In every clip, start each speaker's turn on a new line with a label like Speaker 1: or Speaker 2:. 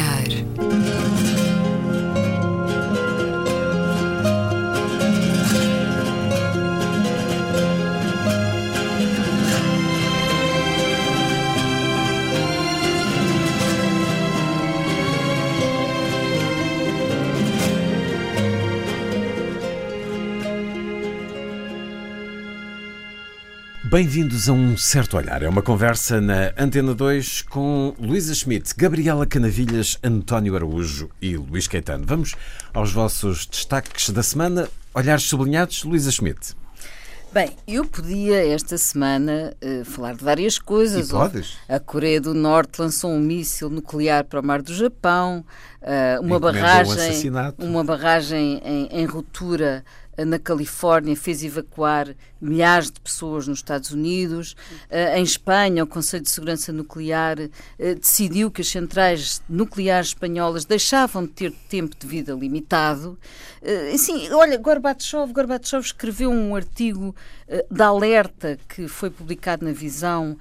Speaker 1: olhar.
Speaker 2: Bem-vindos a um certo olhar. É uma conversa na Antena 2 com Luísa Schmidt, Gabriela Canavilhas, António Araújo e Luís Caetano. Vamos aos vossos destaques da semana. Olhares sublinhados, Luísa Schmidt.
Speaker 3: Bem, eu podia esta semana uh, falar de várias coisas.
Speaker 2: E podes?
Speaker 3: A Coreia do Norte lançou um míssil nuclear para o mar do Japão, uh, uma
Speaker 2: um
Speaker 3: barragem,
Speaker 2: assassinato.
Speaker 3: uma barragem em, em ruptura na Califórnia fez evacuar milhares de pessoas nos Estados Unidos. Uh, em Espanha, o Conselho de Segurança Nuclear uh, decidiu que as centrais nucleares espanholas deixavam de ter tempo de vida limitado. Assim, olha, Gorbachev, Gorbachev escreveu um artigo de alerta que foi publicado na Visão,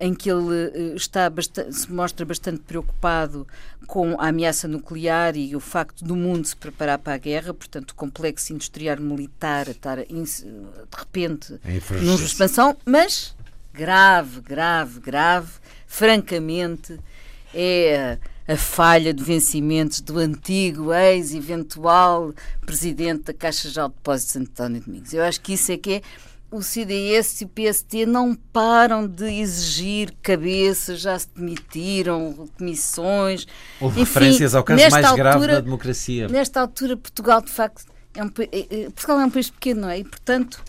Speaker 3: em que ele está bastante, se mostra bastante preocupado com a ameaça nuclear e o facto do mundo se preparar para a guerra, portanto, o complexo industrial militar estar in- de repente numa expansão, mas grave, grave, grave, francamente, é a, a falha de vencimentos do antigo ex-eventual presidente da Caixa de Depósitos, António Domingos. Eu acho que isso é que é. O CDS e o PST não param de exigir cabeças, já se demitiram, comissões.
Speaker 2: Houve
Speaker 3: Enfim,
Speaker 2: referências ao caso mais grave
Speaker 3: altura-
Speaker 2: da democracia.
Speaker 3: Nesta altura, Portugal, de facto, é um, eh, eh, Portugal é um país pequeno, não é? E, portanto,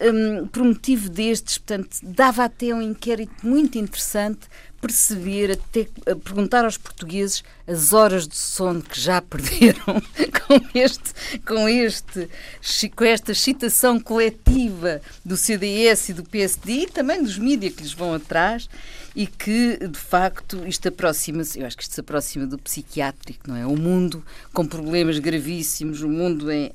Speaker 3: hum, por motivo destes, portanto, dava até um inquérito muito interessante perceber, até perguntar aos portugueses as horas de sono que já perderam com, este, com, este, com esta excitação coletiva do CDS e do PSD e também dos mídias que lhes vão atrás e que, de facto, isto aproxima-se, eu acho que isto se aproxima do psiquiátrico, não é? O mundo com problemas gravíssimos, o mundo em,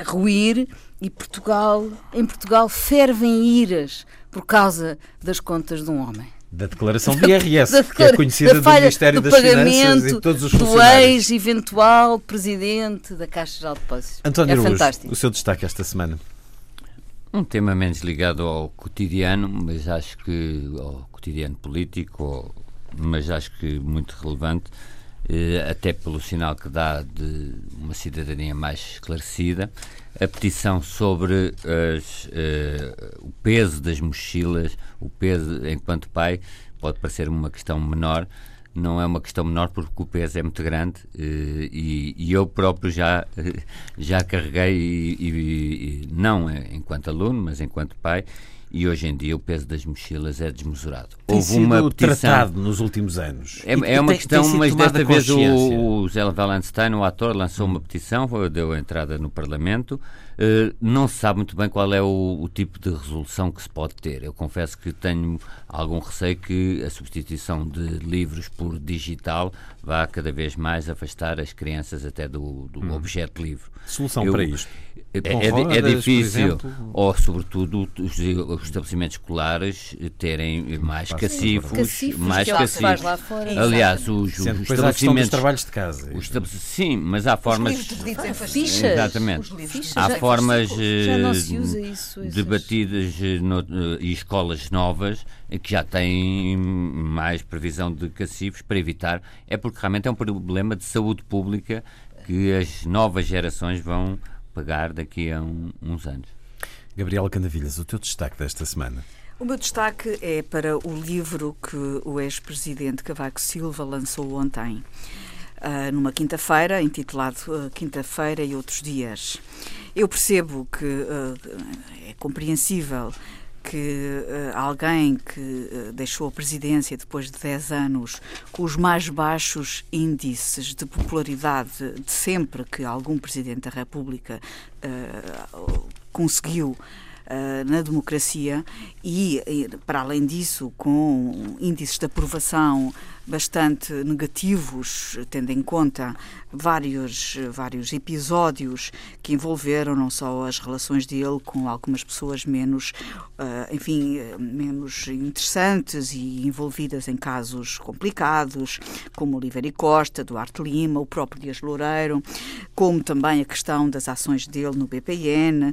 Speaker 3: a ruir e Portugal, em Portugal fervem iras por causa das contas de um homem.
Speaker 2: Da declaração de IRS,
Speaker 3: Da
Speaker 2: que é conhecida
Speaker 3: da
Speaker 2: do Ministério
Speaker 3: do
Speaker 2: das Finanças e todos os
Speaker 3: do
Speaker 2: funcionários.
Speaker 3: ex-eventual presidente da Caixa Geral de Depósitos.
Speaker 2: António
Speaker 3: é fantástico.
Speaker 2: o seu destaque esta semana.
Speaker 4: Um tema menos ligado ao cotidiano, mas acho que ao cotidiano político, ou- mas acho que muito relevante, até pelo sinal que dá de uma cidadania mais esclarecida, a petição sobre as, eh, o peso das mochilas, o peso enquanto pai, pode parecer uma questão menor, não é uma questão menor porque o peso é muito grande eh, e, e eu próprio já, eh, já carreguei, e, e- não eh, enquanto aluno, mas enquanto pai, e hoje em dia o peso das mochilas é desmesurado.
Speaker 2: Tem
Speaker 4: Houve
Speaker 2: sido
Speaker 4: uma petição.
Speaker 2: tratado nos últimos anos.
Speaker 4: É, é uma
Speaker 2: tem-
Speaker 4: questão,
Speaker 2: tem
Speaker 4: mas desta vez o, o Zé Wallenstein, o ator, lançou uma petição, deu entrada no Parlamento. Eh, não se sabe muito bem qual é o, o tipo de resolução que se pode ter. Eu confesso que tenho algum receio que a substituição de livros por digital vá cada vez mais afastar as crianças até do, do objeto livro.
Speaker 2: Solução
Speaker 4: Eu-
Speaker 2: para isto.
Speaker 4: É, é- é difícil, ou sobretudo os, os estabelecimentos escolares terem mais cacifos,
Speaker 3: Cacifos,
Speaker 4: mais
Speaker 3: fora.
Speaker 4: Aliás, os, os estabelecimentos.
Speaker 2: trabalhos de casa.
Speaker 4: os Sim, mas há formas.
Speaker 3: Fichas.
Speaker 4: Exatamente.
Speaker 3: Fichas.
Speaker 4: Há formas eh,
Speaker 3: isso.
Speaker 4: debatidas eh, no- eh, e escolas novas que já têm mais previsão de cacifos para evitar. É porque realmente é um problema de saúde pública que as novas gerações vão pagar daqui a um- uns anos.
Speaker 2: Gabriela Canavilhas, o teu destaque desta semana.
Speaker 5: O meu destaque é para o livro que o ex-presidente Cavaco Silva lançou ontem, ah, numa quinta-feira, intitulado ah, Quinta-feira e Outros Dias. Eu percebo que ah, é compreensível que ah, alguém que ah, deixou a presidência depois de 10 anos com os mais baixos índices de popularidade de sempre que algum presidente da República ah, conseguiu uh, na democracia e, para além disso, com índices de aprovação bastante negativos, tendo em conta vários, vários episódios que envolveram não só as relações dele com algumas pessoas menos, uh, enfim, menos interessantes e envolvidas em casos complicados, como Oliveira Costa, Duarte Lima, o próprio Dias Loureiro, como também a questão das ações dele no BPN,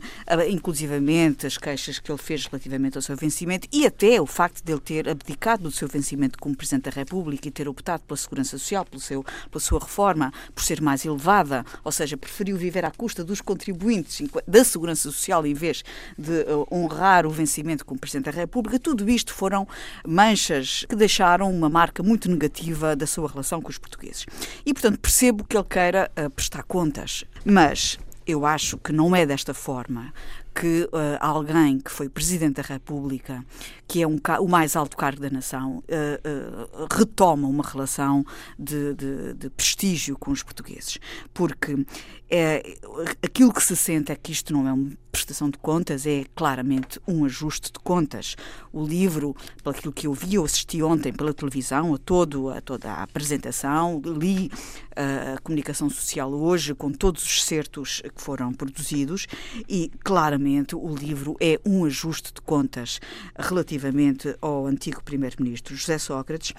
Speaker 5: inclusivamente as queixas que ele fez relativamente ao seu vencimento e até o facto de ele ter abdicado do seu vencimento como Presidente da República e ter optado pela Segurança Social, pelo seu, pela sua reforma, por ser mais elevada, ou seja, preferiu viver à custa dos contribuintes da Segurança Social em vez de uh, honrar o vencimento como Presidente da República, tudo isto foram manchas que deixaram uma marca muito negativa da sua relação com os portugueses. E, portanto, percebo que ele queira uh, prestar contas, mas eu acho que não é desta forma que uh, alguém que foi Presidente da República, que é um, o mais alto cargo da nação, uh, uh, retoma uma relação de, de, de, prestígio com os portugueses. Porque é, aquilo que se sente é que isto não é uma prestação de contas, é claramente um ajuste de contas. O livro, pelo que eu vi, eu assisti ontem pela televisão a, todo, a toda a apresentação, li a comunicação social hoje com todos os certos que foram produzidos e claramente o livro é um ajuste de contas relativamente ao antigo primeiro-ministro José Sócrates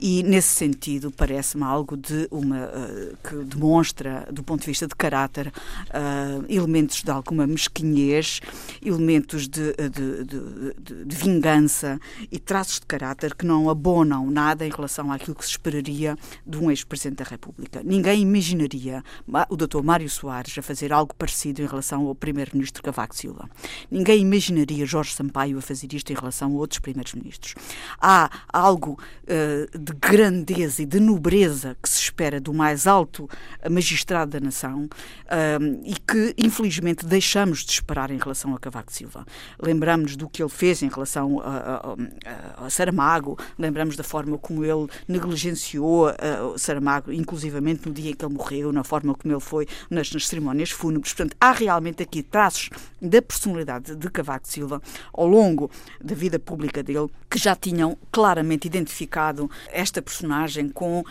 Speaker 5: e nesse sentido parece-me algo de uma uh, que demonstra do ponto de vista de caráter uh, elementos de alguma elementos de, de, de, de vingança e traços de caráter que não abonam nada em relação àquilo que se esperaria de um ex-presidente da República. Ninguém imaginaria o Dr. Mário Soares a fazer algo parecido em relação ao Primeiro-Ministro Cavaco Silva. Ninguém imaginaria Jorge Sampaio a fazer isto em relação a outros Primeiros-Ministros. Há algo uh, de grandeza e de nobreza que se espera do mais alto magistrado da nação uh, e que, infelizmente, deixamos de esperar em relação a Cavaco Silva. Lembramos do que ele fez em relação a, a, a Saramago, lembramos da forma como ele negligenciou uh, Saramago, inclusivamente no dia em que ele morreu, na forma como ele foi nas, nas cerimónias fúnebres. Portanto, há realmente aqui traços da personalidade de Cavaco Silva ao longo da vida pública dele que já tinham claramente identificado esta personagem com uh,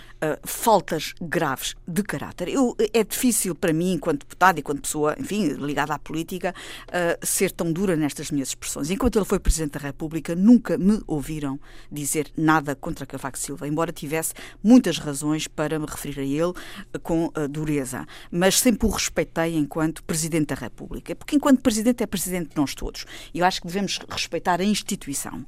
Speaker 5: faltas graves de caráter. Eu, é difícil para mim, enquanto deputado e enquanto pessoa, enfim, ligada à política, uh, ser tão dura nestas minhas expressões. Enquanto ele foi Presidente da República, nunca me ouviram dizer nada contra Cavaco Silva, embora tivesse muitas razões para me referir a ele com dureza, mas sempre o respeitei enquanto Presidente da República, porque enquanto Presidente é Presidente de nós todos. E eu acho que devemos respeitar a instituição.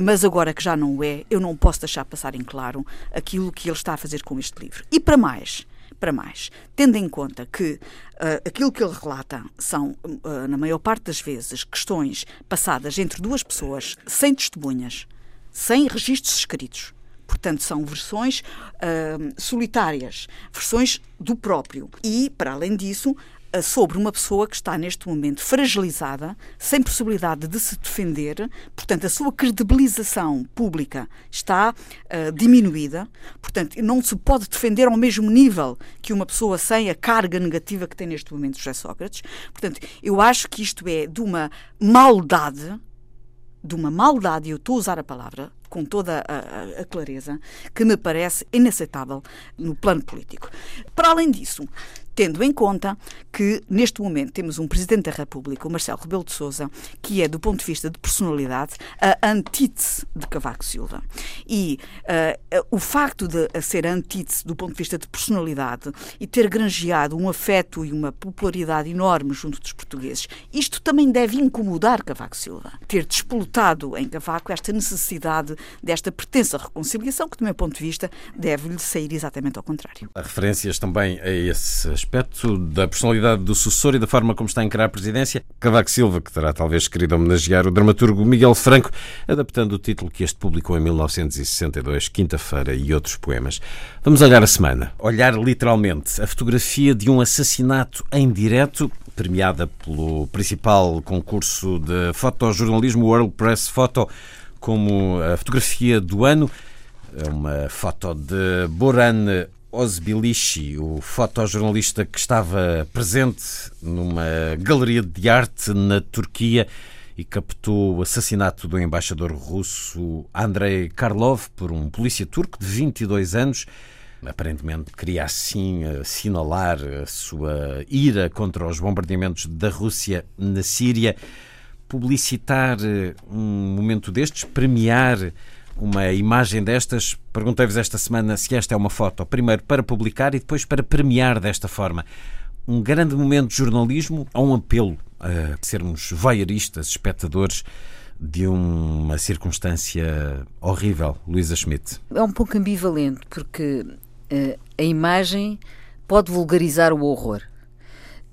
Speaker 5: Mas agora que já não é, eu não posso deixar passar em claro aquilo que ele está a fazer com este livro. E para mais, para mais, tendo em conta que uh, aquilo que ele relata são, uh, na maior parte das vezes, questões passadas entre duas pessoas sem testemunhas, sem registros escritos, Portanto, são versões uh, solitárias, versões do próprio. E, para além disso, sobre uma pessoa que está neste momento fragilizada, sem possibilidade de se defender, portanto, a sua credibilização pública está uh, diminuída, portanto, não se pode defender ao mesmo nível que uma pessoa sem a carga negativa que tem neste momento José Sócrates. Portanto, eu acho que isto é de uma maldade, de uma maldade, eu estou a usar a palavra, com toda a, a, clareza, que me parece inaceitável no plano político. Para além disso, tendo em conta que neste momento temos um Presidente da República, o Marcelo Rebelo de Sousa, que é, do ponto de vista de personalidade, a antítese de Cavaco Silva. E uh, o facto de ser antítese do ponto de vista de personalidade e ter granjeado um afeto e uma popularidade enorme junto dos portugueses, isto também deve incomodar Cavaco Silva. Ter despolutado em Cavaco esta necessidade desta pertença à reconciliação, que, do meu ponto de vista, deve-lhe sair exatamente ao contrário.
Speaker 2: Há referências também a esse aspecto da personalidade do sucessor e da forma como está a encarar a presidência. Cavaco Silva, que terá talvez querido homenagear o dramaturgo Miguel Franco, adaptando o título que este publicou em 1962, Quinta-feira e outros poemas. Vamos olhar a semana. Olhar literalmente a fotografia de um assassinato em direto, premiada pelo principal concurso de fotojornalismo World Press Photo como a fotografia do ano. É uma foto de Boran Ozbilici, o fotojornalista que estava presente numa galeria de arte na Turquia e captou o assassinato do embaixador russo Andrei Karlov por um polícia turco de 22 anos. Aparentemente queria assim assinalar a sua ira contra os bombardeamentos da Rússia na Síria. Publicitar eh, um momento destes, premiar uma imagem destas. Perguntei-vos esta semana se esta é uma foto, primeiro para publicar e depois para premiar desta forma. Um grande momento de jornalismo ou um apelo a sermos voyeuristas, espectadores de uma circunstância horrível, Luísa Schmidt?
Speaker 3: É um pouco ambivalente, porque uh, a imagem pode vulgarizar o horror.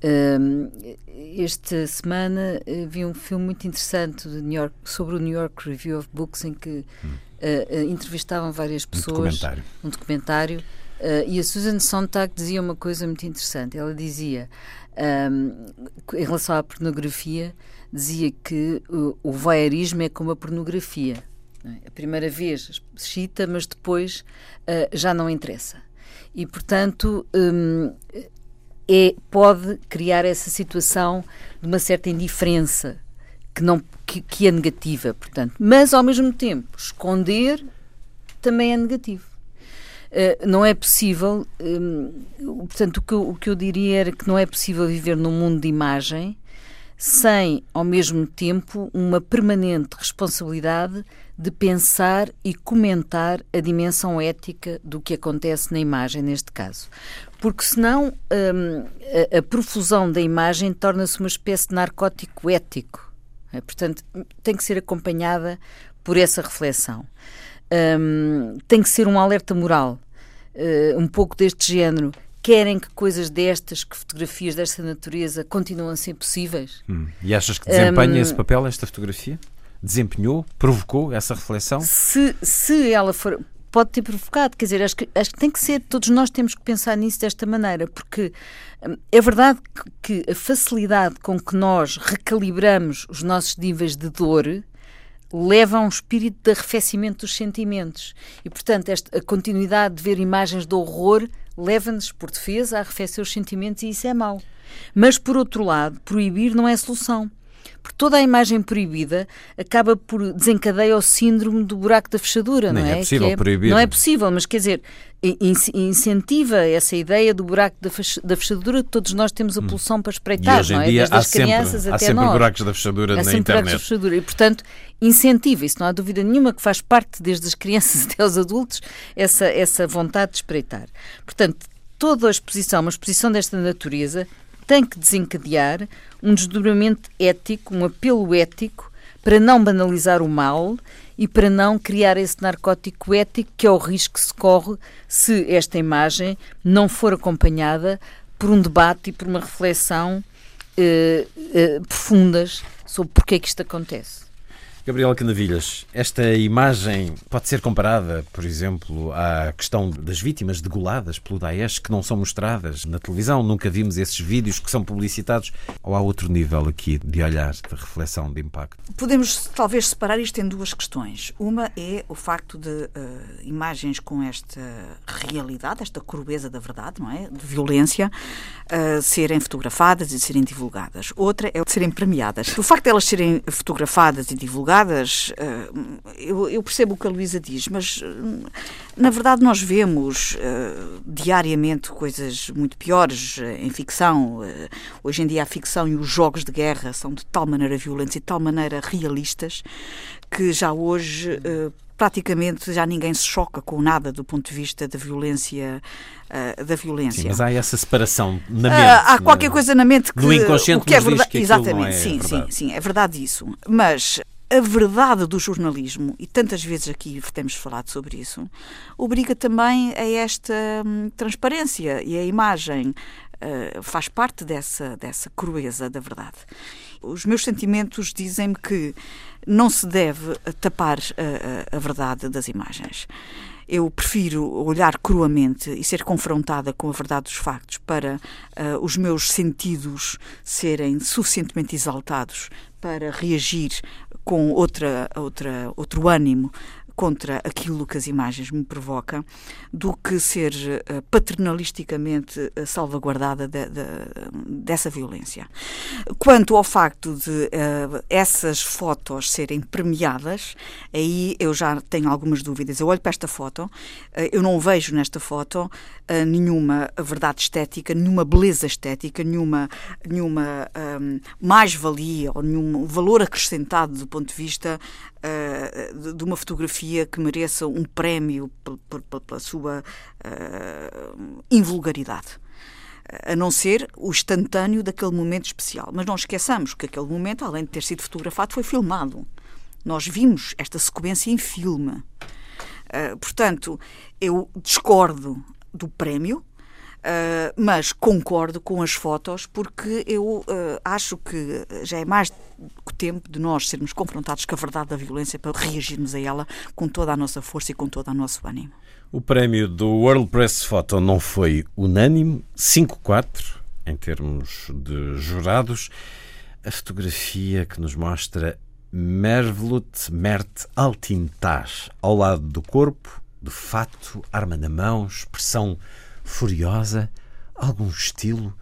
Speaker 3: Uh, esta semana uh, vi um filme muito interessante York, sobre o New York Review of Books em que hum. Entrevistavam várias pessoas. Um
Speaker 2: documentário.
Speaker 3: Um documentário e a Susan Sontag dizia uma coisa muito interessante. Ela dizia, um, em relação à pornografia, dizia que o, o voyeurismo é como a pornografia. É? A primeira vez excita, mas depois já não interessa e, portanto, hum, é, pode criar essa situação de uma certa indiferença que, não, que, que é negativa, portanto. Mas, ao mesmo tempo, esconder também é negativo. Uh, não é possível, um, portanto, o que, eu, o que eu diria era que não é possível viver num mundo de imagem sem, ao mesmo tempo, uma permanente responsabilidade de pensar e comentar a dimensão ética do que acontece na imagem, neste caso. Porque senão hum, a, a, profusão da imagem torna-se uma espécie de narcótico ético. É? Portanto, tem que ser acompanhada por essa reflexão. Hum, tem que ser um alerta moral, uh, um pouco deste género. Querem que coisas destas, que fotografias desta natureza continuem a ser possíveis?
Speaker 2: Hum. E achas que desempenha um, esse papel, esta fotografia? desempenhou, provocou essa reflexão?
Speaker 3: Se, se ela for. Pode ter provocado, quer dizer, acho que, acho que tem que ser, todos nós temos que pensar nisso desta maneira, porque hum, é verdade que, a facilidade com que nós recalibramos os nossos níveis de dor leva a um espírito de arrefecimento dos sentimentos. E, portanto, esta, a continuidade de ver imagens de horror leva-nos, por defesa, a arrefecer os sentimentos e isso é mau. Mas, por outro lado, proibir não é solução. Porque toda a imagem proibida acaba por desencadear o síndrome do buraco da fechadura,
Speaker 2: Nem
Speaker 3: não
Speaker 2: é? é possível
Speaker 3: é,
Speaker 2: proibir.
Speaker 3: Não é possível, mas quer dizer, incentiva essa ideia do buraco da fechadura que todos nós temos a hum. pulsão para espreitar,
Speaker 2: e hoje em
Speaker 3: não é?
Speaker 2: Dia
Speaker 3: Desde
Speaker 2: há
Speaker 3: as
Speaker 2: sempre,
Speaker 3: crianças
Speaker 2: há
Speaker 3: até
Speaker 2: sempre
Speaker 3: nós.
Speaker 2: buracos da fechadura
Speaker 3: há
Speaker 2: na
Speaker 3: sempre
Speaker 2: internet.
Speaker 3: Buracos da fechadura e, portanto, incentiva, isso não há dúvida nenhuma, que faz parte desde as crianças até aos adultos, essa, essa vontade de espreitar. Portanto, toda a exposição, uma exposição desta natureza, tem que desencadear um desdobramento ético, um apelo ético para não banalizar o mal e para não criar esse narcótico ético que é o risco que se corre se esta imagem não for acompanhada por um debate e por uma reflexão eh, eh, profundas sobre porque é que isto acontece.
Speaker 2: Gabriela Canavilhas, esta imagem pode ser comparada, por exemplo, à questão das vítimas degoladas pelo Daesh que não são mostradas na televisão, nunca vimos esses vídeos que são publicitados, ou há outro nível aqui de olhar, de reflexão, de impacto?
Speaker 5: Podemos talvez separar isto em duas questões. Uma é o facto de uh, imagens com esta realidade, esta crueza da verdade, não é? De violência, uh, serem fotografadas e serem divulgadas. Outra é serem premiadas. O facto de elas serem fotografadas e divulgadas divulgadas, eh, eu, eu percebo o que a Luísa diz, mas eh, na verdade nós vemos uh, diariamente coisas muito piores em ficção. Hoje em dia a ficção e os jogos de guerra são de tal maneira violentos e de tal maneira realistas que já hoje praticamente já ninguém se choca com nada do ponto de vista da violência uh, da violência.
Speaker 2: Sim, mas há essa separação na mente.
Speaker 5: Uh, há qualquer coisa na mente que
Speaker 2: no inconsciente
Speaker 5: o que é
Speaker 2: verdade,
Speaker 5: exatamente,
Speaker 2: é
Speaker 5: sim,
Speaker 2: verdade.
Speaker 5: sim, sim, é verdade isso. Mas a verdade do jornalismo, e tantas vezes aqui temos falado sobre isso, obriga também a esta hum, transparência e a imagem uh, faz parte dessa, dessa crueza da verdade. Os meus sentimentos dizem-me que não se deve tapar a, a, a verdade das imagens. Eu prefiro olhar cruamente e ser confrontada com a verdade dos factos para uh, os meus sentidos serem suficientemente exaltados para reagir com outra, outra, outro ânimo contra aquilo que as imagens me provocam do que ser uh, paternalisticamente uh, salvaguardada de, de, dessa violência. Quanto ao facto de essas fotos serem premiadas, aí eu já tenho algumas dúvidas. Eu olho para esta foto, eu não vejo nesta foto nenhuma verdade estética, nenhuma beleza estética, nenhuma, nenhuma um, mais-valia ou nenhum valor acrescentado do ponto de vista uh, de uma fotografia que mereça um prémio pela sua uh, invulgaridade a não ser o instantâneo daquele momento especial. Mas não esqueçamos que aquele momento, além de ter sido fotografado, foi filmado. Nós vimos esta sequência em filme. Uh, portanto, eu discordo do prémio, Uh, mas concordo com as fotos porque eu uh, acho que já é mais tempo de nós sermos confrontados com a verdade da violência para reagirmos a ela com toda a nossa força e com todo o nosso ânimo.
Speaker 2: O prémio do World Press Photo não foi unânime, 5-4 em termos de jurados. A fotografia que nos mostra Mervlut Mert Altintas ao lado do corpo, de fato, arma na mão, expressão furiosa? Algum estilo?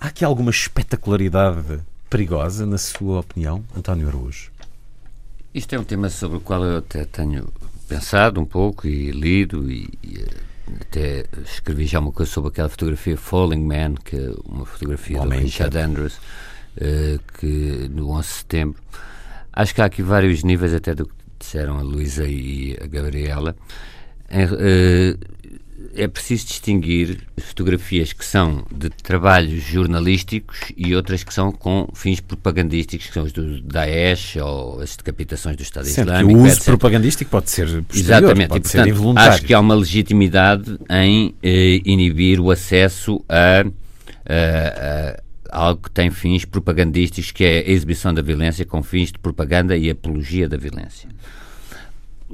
Speaker 2: Há aqui alguma espetacularidade perigosa, na sua opinião, António Araújo?
Speaker 4: Isto é um tema sobre o qual eu até tenho pensado um pouco e lido e, e eh, até escrevi já uma coisa sobre aquela fotografia Falling Man, que é uma fotografia do Richard Andrews, uh, que no 11 de setembro. Acho que há aqui vários níveis, até do que disseram a Luísa e a Gabriela. uh, é preciso distinguir fotografias que são de trabalhos jornalísticos e outras que são com fins propagandísticos, que são os do Daesh ou as decapitações do Estado Sendo Islâmico.
Speaker 2: o uso etc. propagandístico pode ser posterior,
Speaker 4: Exatamente,
Speaker 2: pode
Speaker 4: e, portanto, ser involuntário. Acho que há uma legitimidade em eh, inibir o acesso a, a, a algo que tem fins propagandísticos, que é a exibição da violência com fins de propaganda e apologia da violência.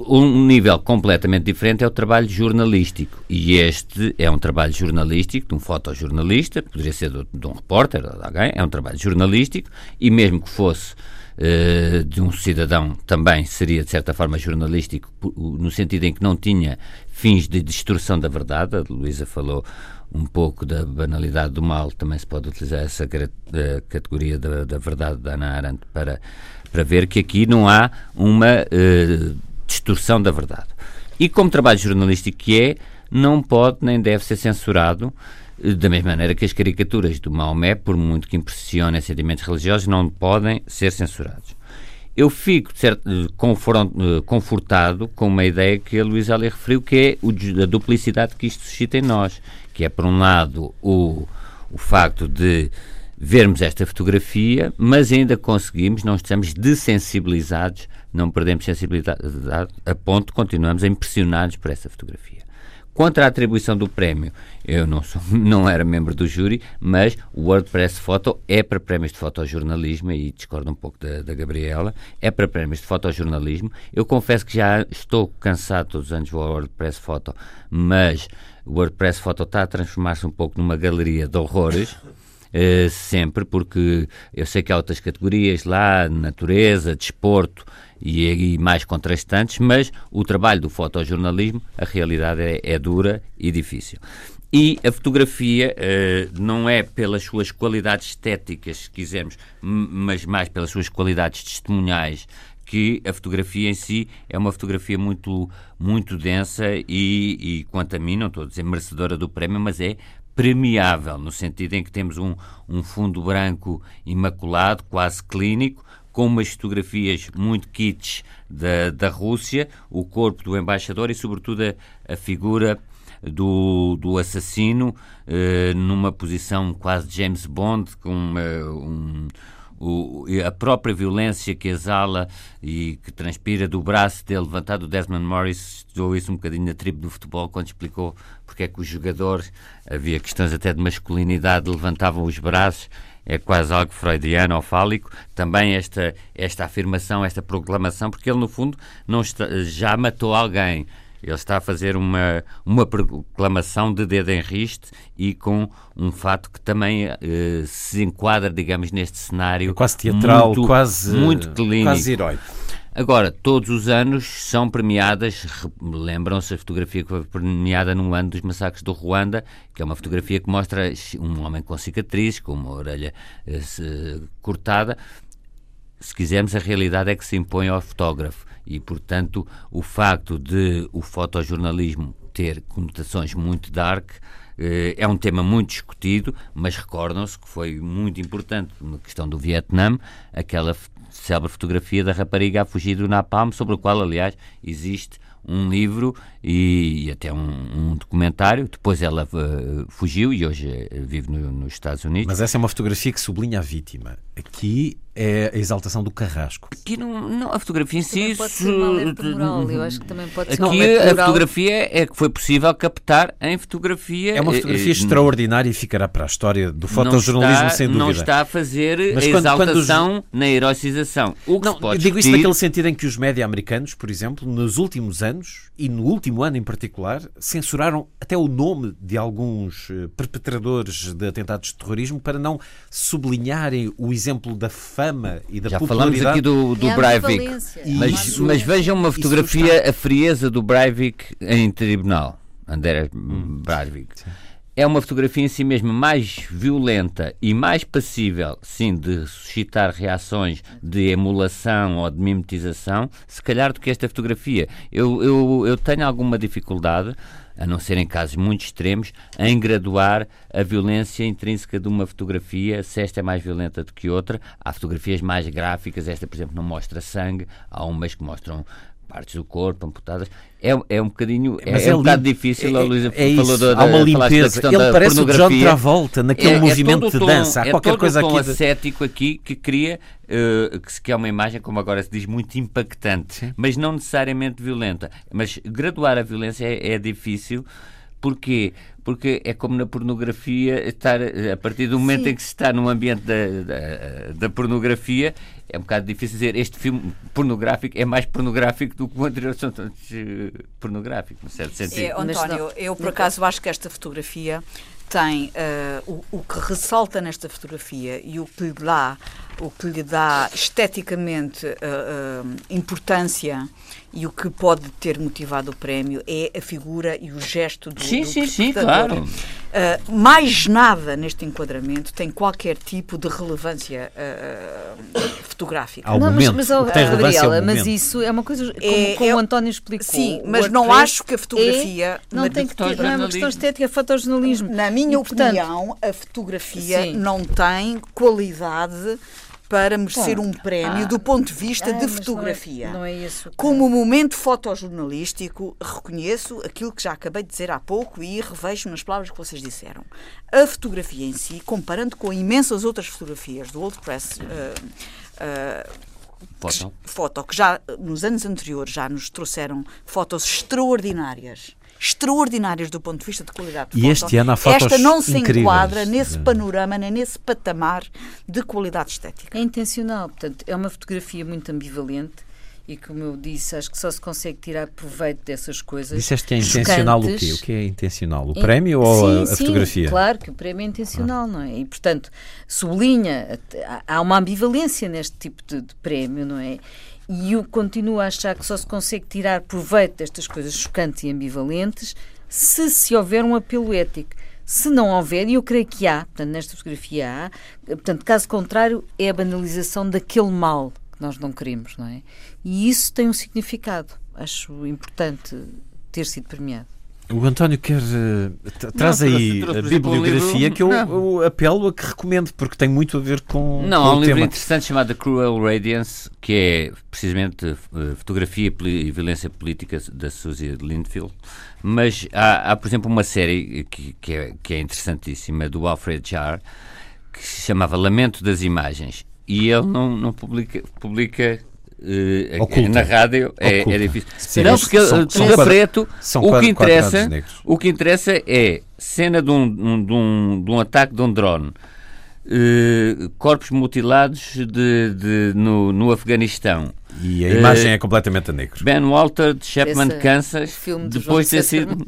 Speaker 4: Um nível completamente diferente é o trabalho jornalístico. E este é um trabalho jornalístico de um fotojornalista, poderia ser de, de um repórter, de alguém, é um trabalho jornalístico, e mesmo que fosse uh, de um cidadão, também seria de certa forma jornalístico, no sentido em que não tinha fins de destruição da verdade. A Luísa falou um pouco da banalidade do mal, também se pode utilizar essa categoria da, da verdade da Ana Arendt para, para ver que aqui não há uma. Uh, distorção da verdade. E como trabalho jornalístico que é, não pode nem deve ser censurado, eh, da mesma maneira que as caricaturas do Maomé, por muito que impressionem sentimentos religiosos, não podem ser censurados. Eu fico certo, eh, eh, confortado com uma ideia que a Luísa ali referiu, que é a duplicidade que isto suscita em nós, que é, por um lado, o, o facto de vermos esta fotografia, mas ainda conseguimos, não estamos desensibilizados não perdemos sensibilidade a ponto continuamos impressionados por essa fotografia. Quanto à atribuição do prémio, eu não, sou, não era membro do júri, mas o WordPress Photo é para prémios de fotojornalismo, e discordo um pouco da, da Gabriela, é para prémios de fotojornalismo. Eu confesso que já estou cansado todos os anos do WordPress Photo, mas o WordPress Photo está a transformar-se um pouco numa galeria de horrores. Uh, sempre, porque eu sei que há outras categorias lá, natureza, desporto, e, e, mais contrastantes, mas o trabalho do fotojornalismo, a realidade é, é dura e difícil. E a fotografia uh, não é pelas suas qualidades estéticas, se quisermos, mas mais pelas suas qualidades testemunhais, que a fotografia em si é uma fotografia muito, muito densa e, e, quanto a mim, não estou a dizer merecedora do prémio, mas é premiável, no sentido em que temos um, um fundo branco imaculado, quase clínico, com umas fotografias muito kits da, da Rússia, o corpo do embaixador e, sobretudo, a, a figura do, do assassino eh, numa posição quase James Bond, com uma, um, o, a própria violência que exala e que transpira do braço dele levantado. O Desmond Morris estudou isso um bocadinho na tribo do futebol quando explicou porque é que os jogadores, havia questões até de masculinidade, levantavam os braços é quase algo freudiano ou fálico, também esta, esta afirmação, esta proclamação, porque ele, no fundo, não está, já matou alguém. Ele está a fazer uma, uma proclamação de dedo em riste e com um fato que também eh, se enquadra, digamos, neste cenário.
Speaker 2: É quase teatral,
Speaker 4: muito,
Speaker 2: quase,
Speaker 4: muito clínico.
Speaker 2: Quase herói.
Speaker 4: Agora, todos os anos são premiadas, lembram-se a fotografia que foi premiada no ano dos massacres do Ruanda, que é uma fotografia que mostra um homem com cicatrizes, com uma orelha eh, cortada. Se quisermos, a realidade é que se impõe ao fotógrafo e, portanto, o facto de o fotojornalismo ter conotações muito dark eh, é um tema muito discutido, mas recordam-se que foi muito importante na questão do Vietnã, aquela célebre fotografia da rapariga a fugir do Napalm, sobre o qual, aliás, existe um livro e, e até um, um, documentário. Depois ela uh, fugiu e hoje uh, vive no, nos Estados Unidos.
Speaker 2: Mas essa é uma fotografia que sublinha a vítima. Aqui é a exaltação do carrasco.
Speaker 4: Aqui não, não a fotografia em si.
Speaker 3: Pode ser moral, eu acho que também pode
Speaker 4: ser Aqui a fotografia é que foi possível captar em fotografia.
Speaker 2: É uma fotografia é, extraordinária e ficará para a história do fotojornalismo,
Speaker 4: está,
Speaker 2: sem dúvida.
Speaker 4: Não está a fazer Mas a quando, exaltação quando os... na heroicização. O que
Speaker 2: não,
Speaker 4: pode
Speaker 2: digo
Speaker 4: discutir...
Speaker 2: isso naquele sentido em que os média americanos, por exemplo, nos últimos anos e no último ano em particular, censuraram até o nome de alguns eh, perpetradores de atentados de terrorismo para não sublinharem o exemplo da fama e da
Speaker 4: Já
Speaker 2: popularidade.
Speaker 4: falamos aqui do, do
Speaker 3: é
Speaker 4: Breivik, mas, mas vejam uma fotografia, a frieza do Breivik em tribunal. André hum. Breivik. Sim é uma fotografia em si mesma mais violenta e mais passível, sim, de suscitar reações de emulação ou de mimetização, se calhar, do que esta fotografia. Eu, eu, eu tenho alguma dificuldade, a não ser em casos muito extremos, em graduar a violência intrínseca de uma fotografia, se esta é mais violenta do que outra. Há fotografias mais gráficas, esta, por exemplo, não mostra sangue, há umas que mostram partes do corpo amputadas. É, é um bocadinho. É, é, é um bocado difícil.
Speaker 2: É,
Speaker 4: a Luísa
Speaker 2: é falou da, Há uma limpeza. Ele parece o John Travolta naquele é, é movimento de dança. Há
Speaker 4: é
Speaker 2: qualquer coisa
Speaker 4: um tom
Speaker 2: aqui. De...
Speaker 4: ascético aqui que cria uh, que, que é uma imagem, como agora se diz, muito impactante, Sim. mas não necessariamente violenta. Mas graduar a violência é, é difícil. Porquê? Porque é como na pornografia, estar, a partir do momento Sim. em que se está num ambiente da, da, da, pornografia, é um bocado difícil dizer este filme pornográfico é mais pornográfico do que o anterior são todos uh, pornográficos, no certo sentido.
Speaker 5: É, António, eu por acaso acho que esta fotografia tem uh, o, o, que ressalta nesta fotografia e o que lhe dá, o que lhe dá esteticamente uh, uh, importância e o que pode ter motivado o prémio é a figura e o gesto do
Speaker 4: Sim,
Speaker 5: do
Speaker 4: sim, sim, claro.
Speaker 5: Uh, mais nada neste enquadramento tem qualquer tipo de relevância uh, fotográfica.
Speaker 2: Ao não, momento, mas, mas, tem Gabriela,
Speaker 3: mas isso é uma coisa como, é, como é, o António explicou.
Speaker 5: Sim, mas não acho que a fotografia
Speaker 3: é, não tem que ter, não é uma questão estética, é fotojornalismo.
Speaker 5: Na minha e, opinião, portanto, a fotografia sim. não tem qualidade para merecer Bom, um prémio ah, do ponto de vista ah, de fotografia.
Speaker 3: Não é, não é isso que...
Speaker 5: Como momento fotojornalístico, reconheço aquilo que já acabei de dizer há pouco e revejo nas palavras que vocês disseram. A fotografia em si, comparando com imensas outras fotografias do Old Press. Uh, uh, Foto. foto, que já nos anos anteriores já nos trouxeram fotos extraordinárias extraordinárias do ponto de vista de qualidade de
Speaker 2: e este ano há fotos
Speaker 5: Esta não se
Speaker 2: incríveis.
Speaker 5: enquadra nesse panorama, nem nesse patamar de qualidade estética.
Speaker 3: É intencional, portanto, é uma fotografia muito ambivalente e como eu disse, acho que só se consegue tirar proveito dessas coisas.
Speaker 2: Disseste que é intencional o quê? O que é intencional? O prémio ou
Speaker 3: sim,
Speaker 2: a, a
Speaker 3: sim,
Speaker 2: fotografia?
Speaker 3: Claro que o prémio é intencional, ah. não é? E portanto, sublinha, há uma ambivalência neste tipo de, de prémio, não é? E eu continuo a achar que só se consegue tirar proveito destas coisas chocantes e ambivalentes se se houver um apelo ético. Se não houver, e eu creio que há, portanto, nesta fotografia há, portanto, caso contrário, é a banalização daquele mal que nós não queremos, não é? E isso tem um significado. Acho importante ter sido premiado.
Speaker 2: O António quer. Uh, traz não, aí trouxe, a bibliografia livro, que eu, eu, apelo a que recomende, porque tem muito a ver com.
Speaker 4: Não,
Speaker 2: com
Speaker 4: há um
Speaker 2: livro
Speaker 4: tema. interessante chamado Cruel Radiance, que é precisamente uh, fotografia e violência política da Suzy Lindfield. Mas há, há, por exemplo, uma série que, que, é, que é interessantíssima do Alfred Jarr, que se chamava Lamento das Imagens. E ele não, não publica, publica Uh, na rádio é, é, difícil. Sim, não, porque são, a preto, o que, interessa, o que interessa é cena de um, de um, de um ataque de um drone, uh, corpos mutilados de, de, no, no Afeganistão.
Speaker 2: E a imagem uh, é completamente a negro.
Speaker 4: Ben Walter de Chapman, Esse Kansas, depois de ter sido.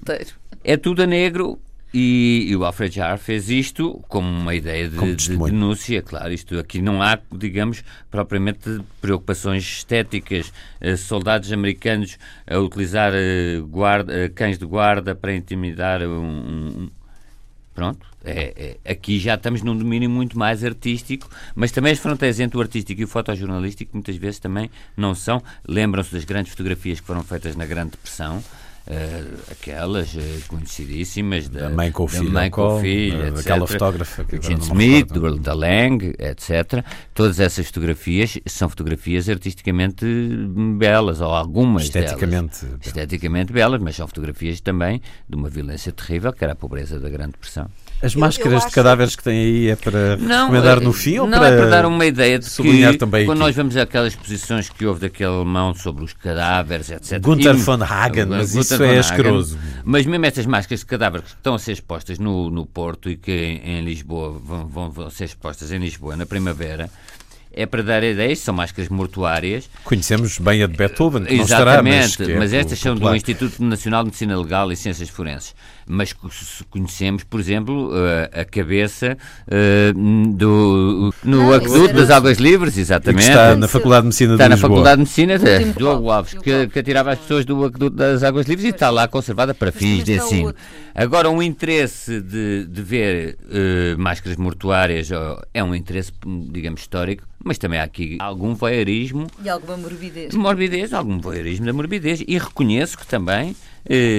Speaker 4: É tudo a negro E, e, o Alfred Jarr fez isto como uma ideia de, de, denúncia, claro. Isto aqui não há, digamos, propriamente preocupações estéticas. Uh, soldados americanos a utilizar uh, guarda, uh, cães de guarda para intimidar um, um Pronto, é, é, aqui já estamos num domínio muito mais artístico, mas também as fronteiras entre o artístico e o fotojornalístico muitas vezes também não são. Lembram-se das grandes fotografias que foram feitas na Grande Depressão, Uh, aquelas uh, conhecidíssimas
Speaker 2: da, da, mãe com o filho,
Speaker 4: mãe com o filho
Speaker 2: uh, aquela fotógrafa
Speaker 4: que Jean Smith, do, da Lang, etc. Todas essas fotografias são fotografias artisticamente belas, ou algumas
Speaker 2: esteticamente
Speaker 4: delas, esteticamente belas, mas são fotografias também de uma violência terrível, que era a pobreza da Grande Depressão.
Speaker 2: As máscaras de cadáveres que tem aí é para não, recomendar no fim
Speaker 4: ou
Speaker 2: não
Speaker 4: para é para dar uma ideia de sublinhar que, também quando aqui. nós vemos aquelas exposições que houve daquele alemão sobre os cadáveres, etc.
Speaker 2: Gunther von Hagen, mas Gunther isso é asqueroso.
Speaker 4: Mas mesmo estas máscaras de cadáveres que estão a ser expostas no, no Porto e que em, em Lisboa vão, vão, vão ser expostas em Lisboa na primavera, é para dar ideias, são máscaras mortuárias.
Speaker 2: Conhecemos bem a de Beethoven, que
Speaker 4: Exatamente,
Speaker 2: não estará,
Speaker 4: mas, mas é estas são do Instituto Nacional de Medicina Legal e Ciências Forenses. Mas conhecemos, por exemplo, eh, a cabeça eh, do, no não, aqueduto das Águas Livres, exatamente.
Speaker 2: está na Faculdade de Medicina
Speaker 4: está
Speaker 2: de
Speaker 4: Lisboa. Está na Faculdade de Medicina de Diogo Alves, que, que atirava as pessoas do aqueduto das Águas Livres e está lá conservada para fins de ensino. Agora, um interesse de, de ver uh, máscaras mortuárias é um interesse, digamos, histórico, mas também há aqui algum voyeurismo.
Speaker 3: E alguma morbidez.
Speaker 4: Morbidez, algum voyeurismo da morbidez. E reconheço que também,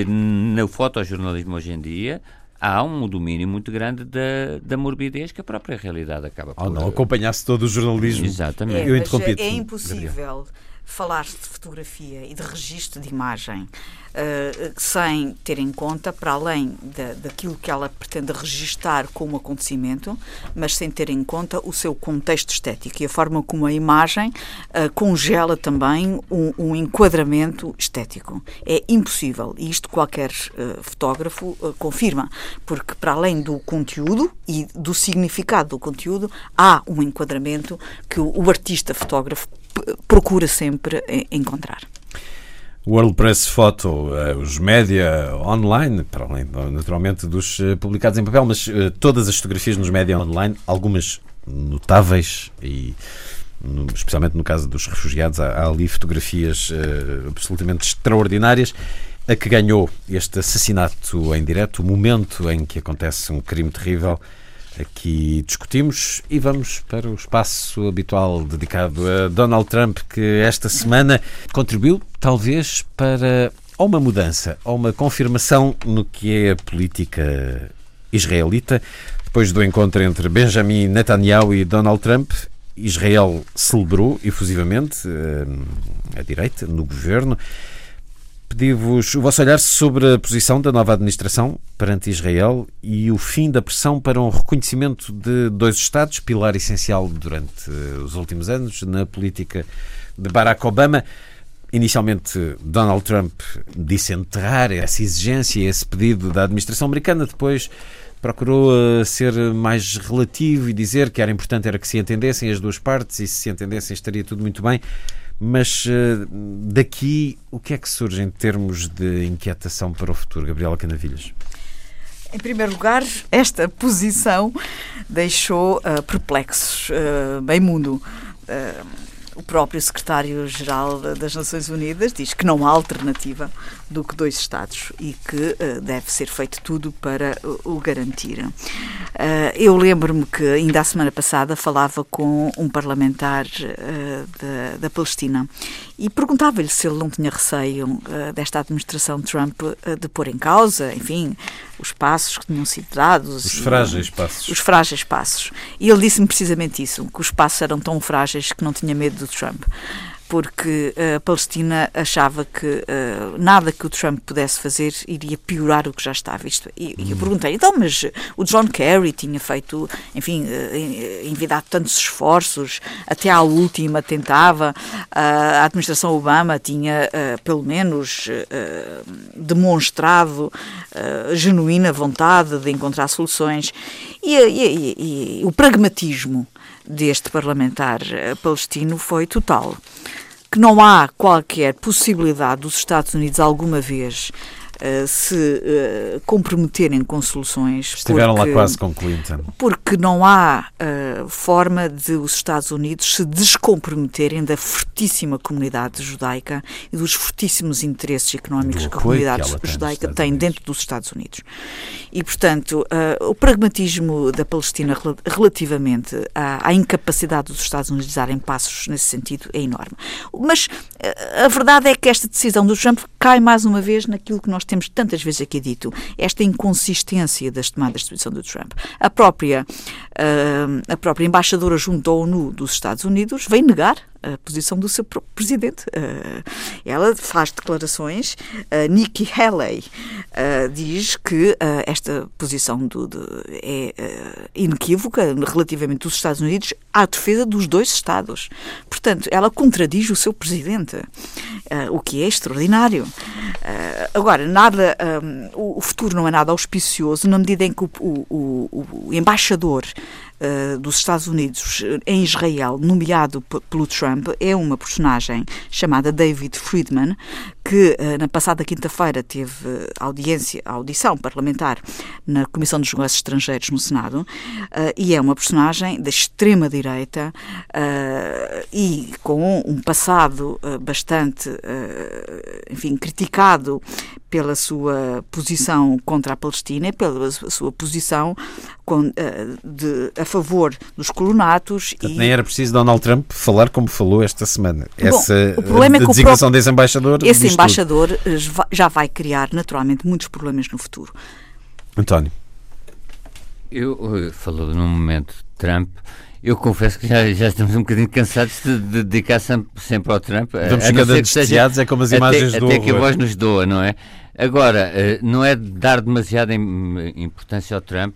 Speaker 4: no fotojornalismo hoje em dia, há um domínio muito grande da, da morbidez que a própria realidade acaba por...
Speaker 2: Ou não acompanhasse todo o jornalismo.
Speaker 4: Exatamente.
Speaker 5: É, Eu interrompi é impossível Gabriel. Falar de fotografia e de registro de imagem uh, sem ter em conta, para além da, daquilo que ela pretende registar como acontecimento, mas sem ter em conta o seu contexto estético e a forma como a imagem uh, congela também um, um, enquadramento estético. É impossível, e isto qualquer uh, fotógrafo confirma, porque para além do conteúdo e do significado do conteúdo, há um enquadramento que o, o artista fotógrafo procura sempre encontrar.
Speaker 2: World Press Photo, uh, os média online, para além naturalmente dos uh, publicados em papel, mas uh, todas as fotografias nos média online, algumas notáveis e especialmente no caso dos refugiados, há, há ali fotografias absolutamente extraordinárias. A que ganhou este assassinato em direto, o momento em que acontece um crime terrível, aqui discutimos e vamos para o espaço habitual dedicado a Donald Trump, que esta semana contribuiu, talvez, para ou uma mudança ou uma confirmação no que é a política israelita. Depois do encontro entre Benjamin Netanyahu e Donald Trump, Israel celebrou efusivamente eh, a direita no governo pedi-vos o vosso olhar sobre a posição da nova administração perante Israel e o fim da pressão para um reconhecimento de dois Estados, pilar essencial durante os últimos anos na política de Barack Obama. Inicialmente, Donald Trump disse enterrar essa exigência, esse pedido da administração americana, depois procurou uh, ser mais relativo e dizer que era importante era que se entendessem as duas partes e se se entendessem estaria tudo muito bem. Mas uh, daqui, o que é que surge em termos de inquietação para o futuro, Gabriela Canavilhas?
Speaker 5: Em primeiro lugar, esta posição deixou uh, perplexos uh, bem mundo. Uh, o próprio secretário-geral das Nações Unidas diz que não há alternativa do que dois Estados e que uh, deve ser feito tudo para o, garantir. Uh, eu lembro-me que ainda a semana passada falava com um parlamentar uh, da, da, Palestina e perguntava-lhe se ele não tinha receio desta administração Trump de pôr em causa, enfim, os passos que tinham sido dados.
Speaker 2: Os frágeis passos.
Speaker 5: Os frágeis passos. E ele disse-me precisamente isso, que os passos eram tão frágeis que não tinha medo do Trump porque a Palestina achava que uh, nada que o Trump pudesse fazer iria piorar o que já estava visto. E, e eu perguntei, então, mas o John Kerry tinha feito, enfim, uh, envidado tantos esforços, até à última tentava, uh, a administração Obama tinha, pelo menos, demonstrado genuína vontade de encontrar soluções. e, e, e, o pragmatismo deste parlamentar eh, palestino foi total. Que não há qualquer possibilidade dos Estados Unidos alguma vez uh, se uh, comprometerem com soluções.
Speaker 2: Estiveram porque, lá quase com Clinton.
Speaker 5: Porque não há uh, forma de os Estados Unidos se descomprometerem da fortíssima comunidade judaica e dos fortíssimos interesses económicos que a comunidade judaica tem Unidos. dentro dos Estados Unidos. E, portanto, o pragmatismo da Palestina relativamente à, à incapacidade dos Estados Unidos de darem passos nesse sentido é enorme. Mas a verdade é que esta decisão do Trump cai mais uma vez naquilo que nós temos tantas vezes aqui dito, esta inconsistência das tomadas de posição do Trump. A própria, uh, a própria embaixadora junto à ONU dos Estados Unidos vem negar a posição do seu presidente. Uh, ela faz declarações. Uh, Nikki Haley uh, diz que esta posição do, é inequívoca relativamente dos Estados Unidos à defesa dos dois Estados. Portanto, ela contradiz o seu presidente, o que é extraordinário. agora, nada, o futuro não é nada auspicioso na medida em que o, o, o embaixador uh, dos Estados Unidos em Israel, nomeado pelo Trump, é uma personagem chamada David Friedman, que uh, na passada quinta-feira teve audiência, audição parlamentar na Comissão dos Negócios Estrangeiros no Senado, uh, e é uma personagem da extrema-direita e com um passado bastante, enfim, criticado pela sua posição contra a Palestina, pela sua posição com, de, a favor dos colonatos.
Speaker 2: Portanto, e... Nem era preciso Donald Trump falar como falou esta semana. Bom, Essa o problema é que designação próprio, desse embaixador.
Speaker 5: Esse embaixador tudo. Eh, já vai criar naturalmente muitos problemas no futuro.
Speaker 2: António.
Speaker 4: Eu, eh, falou num momento Trump. Eu confesso que já, já estamos um bocadinho cansados de, de dedicar sempre, sempre ao Trump.
Speaker 2: Estamos ficando anestesiados, é como as imagens
Speaker 4: até,
Speaker 2: do
Speaker 4: Até que a voz nos doa, não é? Agora, eh, não é dar demasiada importância ao Trump,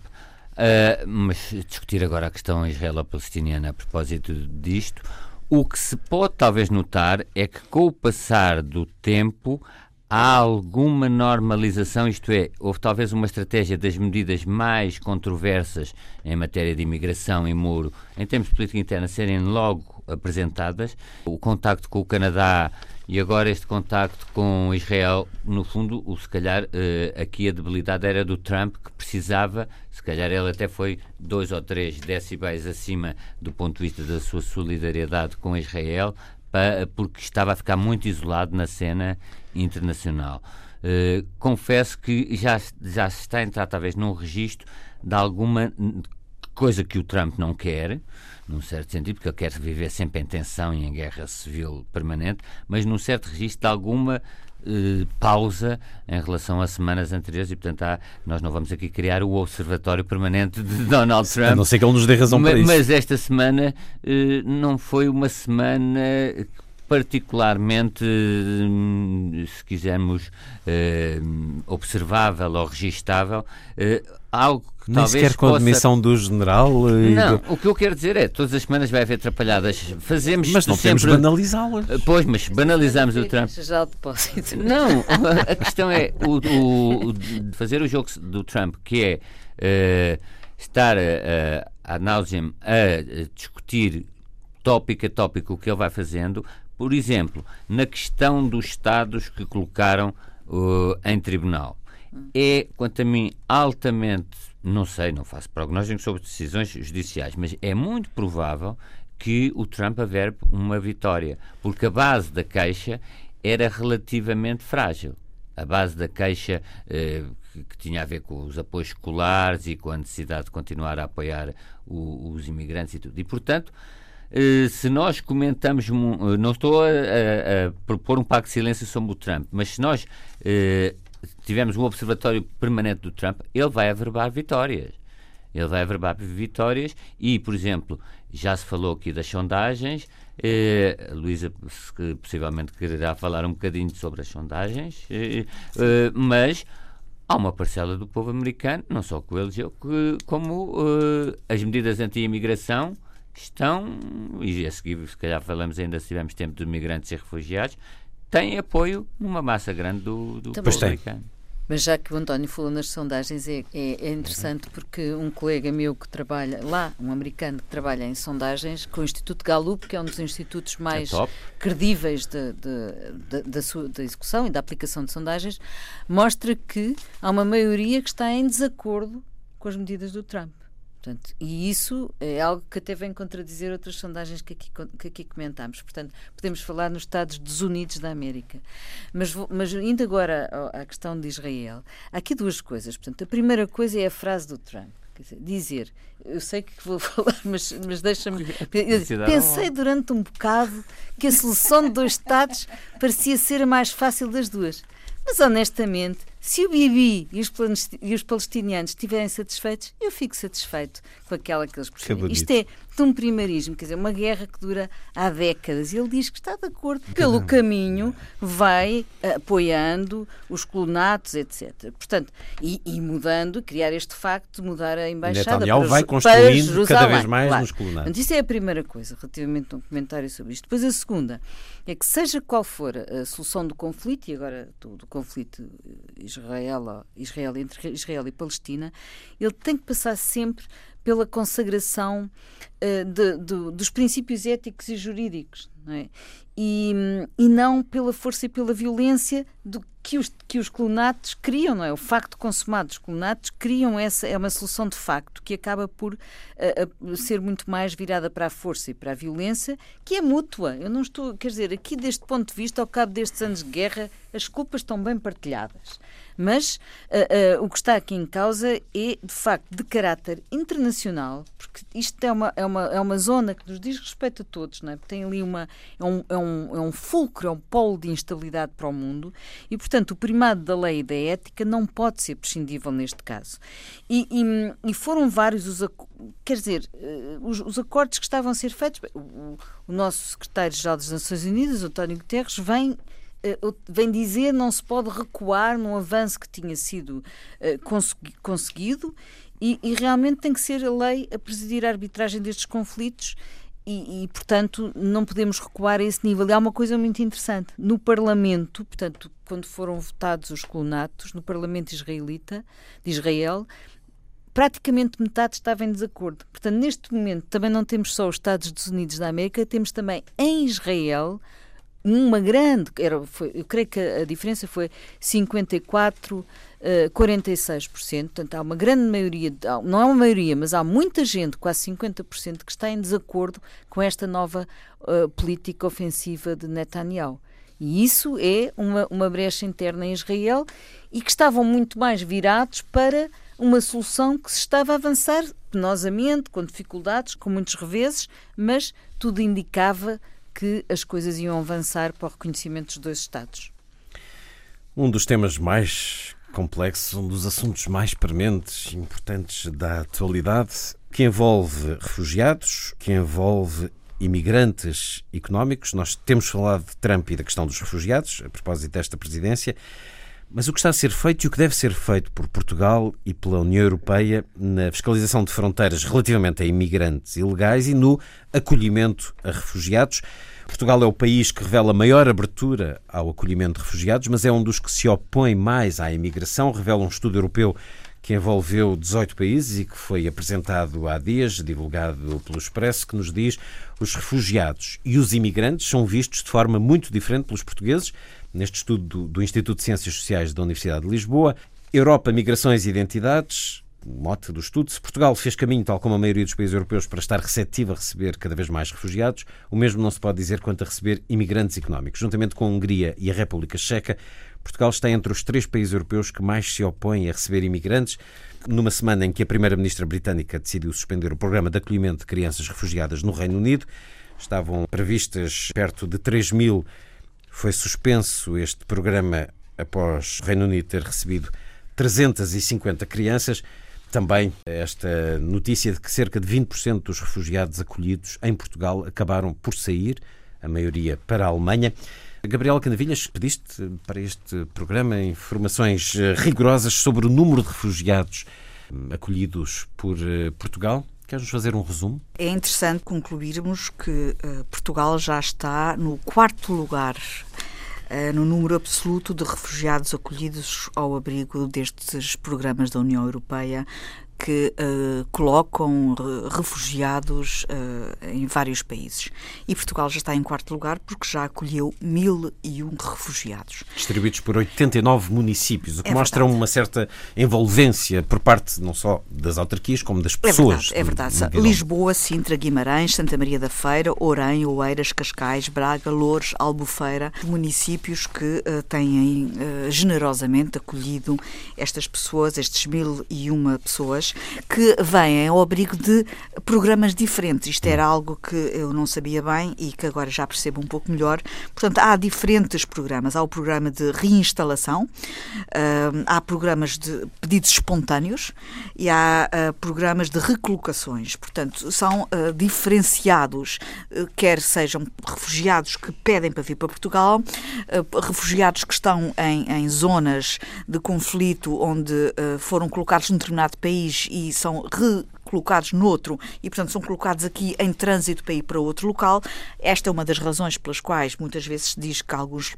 Speaker 4: mas discutir agora a questão israelo-palestiniana a propósito disto, o que se pode talvez notar é que com o passar do tempo há alguma normalização, isto é, houve talvez uma estratégia das medidas mais controversas em matéria de imigração e muro, em termos de política interna, serem logo apresentadas. O contacto com o Canadá e agora este contacto com Israel, no fundo, o, se calhar uh, aqui a debilidade era do Trump, que precisava, se calhar ele até foi dois ou três decibéis acima do ponto de vista da sua solidariedade com Israel, porque estava a ficar muito isolado na cena internacional. Uh, confesso que já, já se está a entrar talvez num registro de alguma coisa que o Trump não quer, num certo sentido, porque ele quer viver sempre em tensão e em guerra civil permanente, mas num certo registro de alguma eh, pausa em relação às semanas anteriores e, portanto, há, nós não vamos aqui criar o observatório permanente de Donald Trump. A
Speaker 2: não ser que ele nos dê razão
Speaker 4: mas,
Speaker 2: para isso.
Speaker 4: Mas esta semana eh, não foi uma semana particularmente, hum, se quisermos, eh, observável ou registável, eh, algo
Speaker 2: Nem
Speaker 4: talvez
Speaker 2: sequer com a demissão do general?
Speaker 4: Não, do... o que eu quero dizer é, todas as semanas vai haver atrapalhadas. Fazemos
Speaker 2: mas não
Speaker 4: sempre...
Speaker 2: temos banalizá-las.
Speaker 4: Pois, mas banalizamos o Trump.
Speaker 3: Já depósito.
Speaker 4: Não, a questão é o, o, o, fazer o jogo do Trump, que é uh, estar uh, a nauseam a discutir tópico a tópico o que ele vai fazendo, por exemplo, na questão dos Estados que colocaram uh, em tribunal. É, quanto a mim, altamente, não sei, não faço prognósticos sobre decisões judiciais, mas é muito provável que o Trump averbe uma vitória, porque a base da queixa era relativamente frágil. A base da queixa eh, que, tinha a ver com os apoios escolares e com a necessidade de continuar a apoiar o, os imigrantes e tudo. E, portanto, eh, se nós comentamos, eh, não estou a, a, a, propor um pacto de silêncio sobre o Trump, mas se nós uh, tivermos um observatório permanente do Trump, ele vai averbar vitórias. Ele vai averbar vitórias e, por exemplo, já se falou aqui das sondagens. a Luísa possivelmente quererá falar um bocadinho sobre as sondagens, mas há uma parcela do povo americano, não só com eles, como as medidas anti-imigração estão, e a seguir se calhar falamos ainda se tivermos tempo de migrantes e refugiados, têm apoio numa massa grande do, do povo americano.
Speaker 3: Mas já que o António falou nas sondagens, é, é, é interessante uhum. porque um colega meu que trabalha lá, um americano que trabalha em sondagens, com o Instituto Gallup, que é um dos institutos mais é credíveis de, de, de, da, sua, da execução e da aplicação de sondagens, mostra que há uma maioria que está em desacordo com as medidas do Trump. Portanto, e isso é algo que até vem contradizer outras sondagens que aqui, que aqui comentámos. Portanto, podemos falar nos Estados Desunidos da América. Mas, mas indo agora à questão de Israel, há aqui duas coisas. Portanto, a primeira coisa é a frase do Trump. Dizer, eu sei que vou falar, mas, mas deixa-me. Pensei durante um bocado que a solução de dois Estados parecia ser a mais fácil das duas. Mas honestamente, se o Bibi e os, os palestinianos estiverem satisfeitos, eu fico satisfeito com aquela que eles preferem. Isto é de um primarismo, quer dizer, uma guerra que dura há décadas. E ele diz que está de acordo. Pelo caminho, vai apoiando os colonatos, etc. Portanto, e, e mudando, criar este facto de mudar a embaixada
Speaker 2: Netanyahu
Speaker 3: para,
Speaker 2: vai construindo cada vez mais claro. nos colonatos.
Speaker 3: Portanto, isso é a primeira coisa, relativamente a um comentário sobre isto. Depois a segunda é que seja qual for a solução do conflito, e agora do, do conflito Israel, Israel, entre Israel e Palestina, ele tem que passar sempre pela consagração uh, de, de, dos princípios éticos e jurídicos, é? E, e não pela força e pela violência do que os, que os colonatos criam, não é? O facto consumado dos colonatos criam essa, é uma solução de facto que acaba por uh, uh, ser muito mais virada para a força e para a violência, que é mútua. Eu não estou, quer dizer, aqui deste ponto de vista, ao cabo destes anos de guerra, as culpas estão bem partilhadas. Mas uh, uh, o que está aqui em causa é, de facto, de caráter internacional, porque isto é uma, é uma, é uma zona que nos diz respeito a todos, não é? tem ali uma. É um, é, um, é um fulcro, é um polo de instabilidade para o mundo e, portanto, o primado da lei e da ética não pode ser prescindível neste caso. E, e, e foram vários os. Quer dizer, uh, os, os, acordos que estavam a ser feitos. O, o nosso secretário-geral das Nações Unidas, António Guterres, vem eh, vem dizer não se pode recuar num avanço que tinha sido uh, conseguido e, e, realmente tem que ser a lei a presidir a arbitragem destes conflitos e, e, portanto, não podemos recuar a esse nível. E há uma coisa muito interessante. No Parlamento, portanto, quando foram votados os colonatos, no Parlamento israelita, de Israel, praticamente metade estava em desacordo. Portanto, neste momento, também não temos só os Estados Unidos da América, temos também em Israel uma grande, era, foi, eu creio que a diferença foi 54, uh, 46%, portanto há uma grande maioria, não é uma maioria, mas há muita gente, quase 50%, que está em desacordo com esta nova uh, política ofensiva de Netanyahu. E isso é uma, uma brecha interna em Israel e que estavam muito mais virados para uma solução que se estava a avançar penosamente, com dificuldades, com muitos reveses, mas tudo indicava que as coisas iam avançar para o reconhecimento dos dois Estados.
Speaker 2: Um dos temas mais complexos, um dos assuntos mais prementes, importantes da atualidade, que envolve refugiados, que envolve imigrantes económicos. Nós temos falado de Trump e da questão dos refugiados, a propósito desta presidência. Mas o que está a ser feito e o que deve ser feito por Portugal e pela União Europeia na fiscalização de fronteiras relativamente a imigrantes ilegais e no acolhimento a refugiados. Portugal é o país que revela maior abertura ao acolhimento de refugiados, mas é um dos que se opõe mais à imigração, revela um estudo europeu que envolveu 18 países e que foi apresentado há dias, divulgado pelo Expresso, que nos diz os refugiados e os imigrantes são vistos de forma muito diferente pelos portugueses, neste estudo do, do Instituto de Ciências Sociais da Universidade de Lisboa. Europa, Migrações e Identidades, mote do estudo, se Portugal fez caminho, tal como a maioria dos países europeus, para estar receptivo a receber cada vez mais refugiados, o mesmo não se pode dizer quanto a receber imigrantes económicos. Juntamente com a Hungria e a República Checa, Portugal está entre os três países europeus que mais se opõem a receber imigrantes. Numa semana em que a Primeira-Ministra britânica decidiu suspender o programa de acolhimento de crianças refugiadas no Reino Unido, estavam previstas perto de 3 mil. Foi suspenso este programa após o Reino Unido ter recebido 350 crianças. Também esta notícia de que cerca de 20% dos refugiados acolhidos em Portugal acabaram por sair, a maioria para a Alemanha. Gabriela Canavilhas, pediste para este programa informações eh, rigorosas sobre o número de refugiados hum, acolhidos por eh, Portugal. Queres-nos fazer um resumo?
Speaker 5: É interessante concluirmos que uh, Portugal já está no quarto lugar no número absoluto de refugiados acolhidos ao abrigo destes programas da União Europeia que uh, colocam refugiados uh, em vários países. E Portugal já está em quarto lugar porque já acolheu mil e um refugiados.
Speaker 2: Distribuídos por 89 municípios, o que é mostra verdade. uma certa envolvência por parte não só das autarquias, como das pessoas.
Speaker 5: É verdade, é verdade. Lisboa, Sintra, Guimarães, Santa Maria da Feira, Orem, Oeiras, Cascais, Braga, Louros, Albufeira, municípios que uh, têm generosamente acolhido estas pessoas, estes mil e que vêm ao abrigo de programas diferentes. Isto era algo que eu não sabia bem e que agora já percebo um pouco melhor. Portanto, há diferentes programas. Há o programa de reinstalação, uh, há programas de pedidos espontâneos e há uh, programas de recolocações. Portanto, são uh, diferenciados, quer sejam refugiados que pedem para vir para Portugal, refugiados que estão em, em zonas de conflito onde foram colocados num determinado país e são recolocados noutro e, portanto, são colocados aqui em trânsito para ir para outro local. Esta é uma das razões pelas quais muitas vezes se diz que alguns,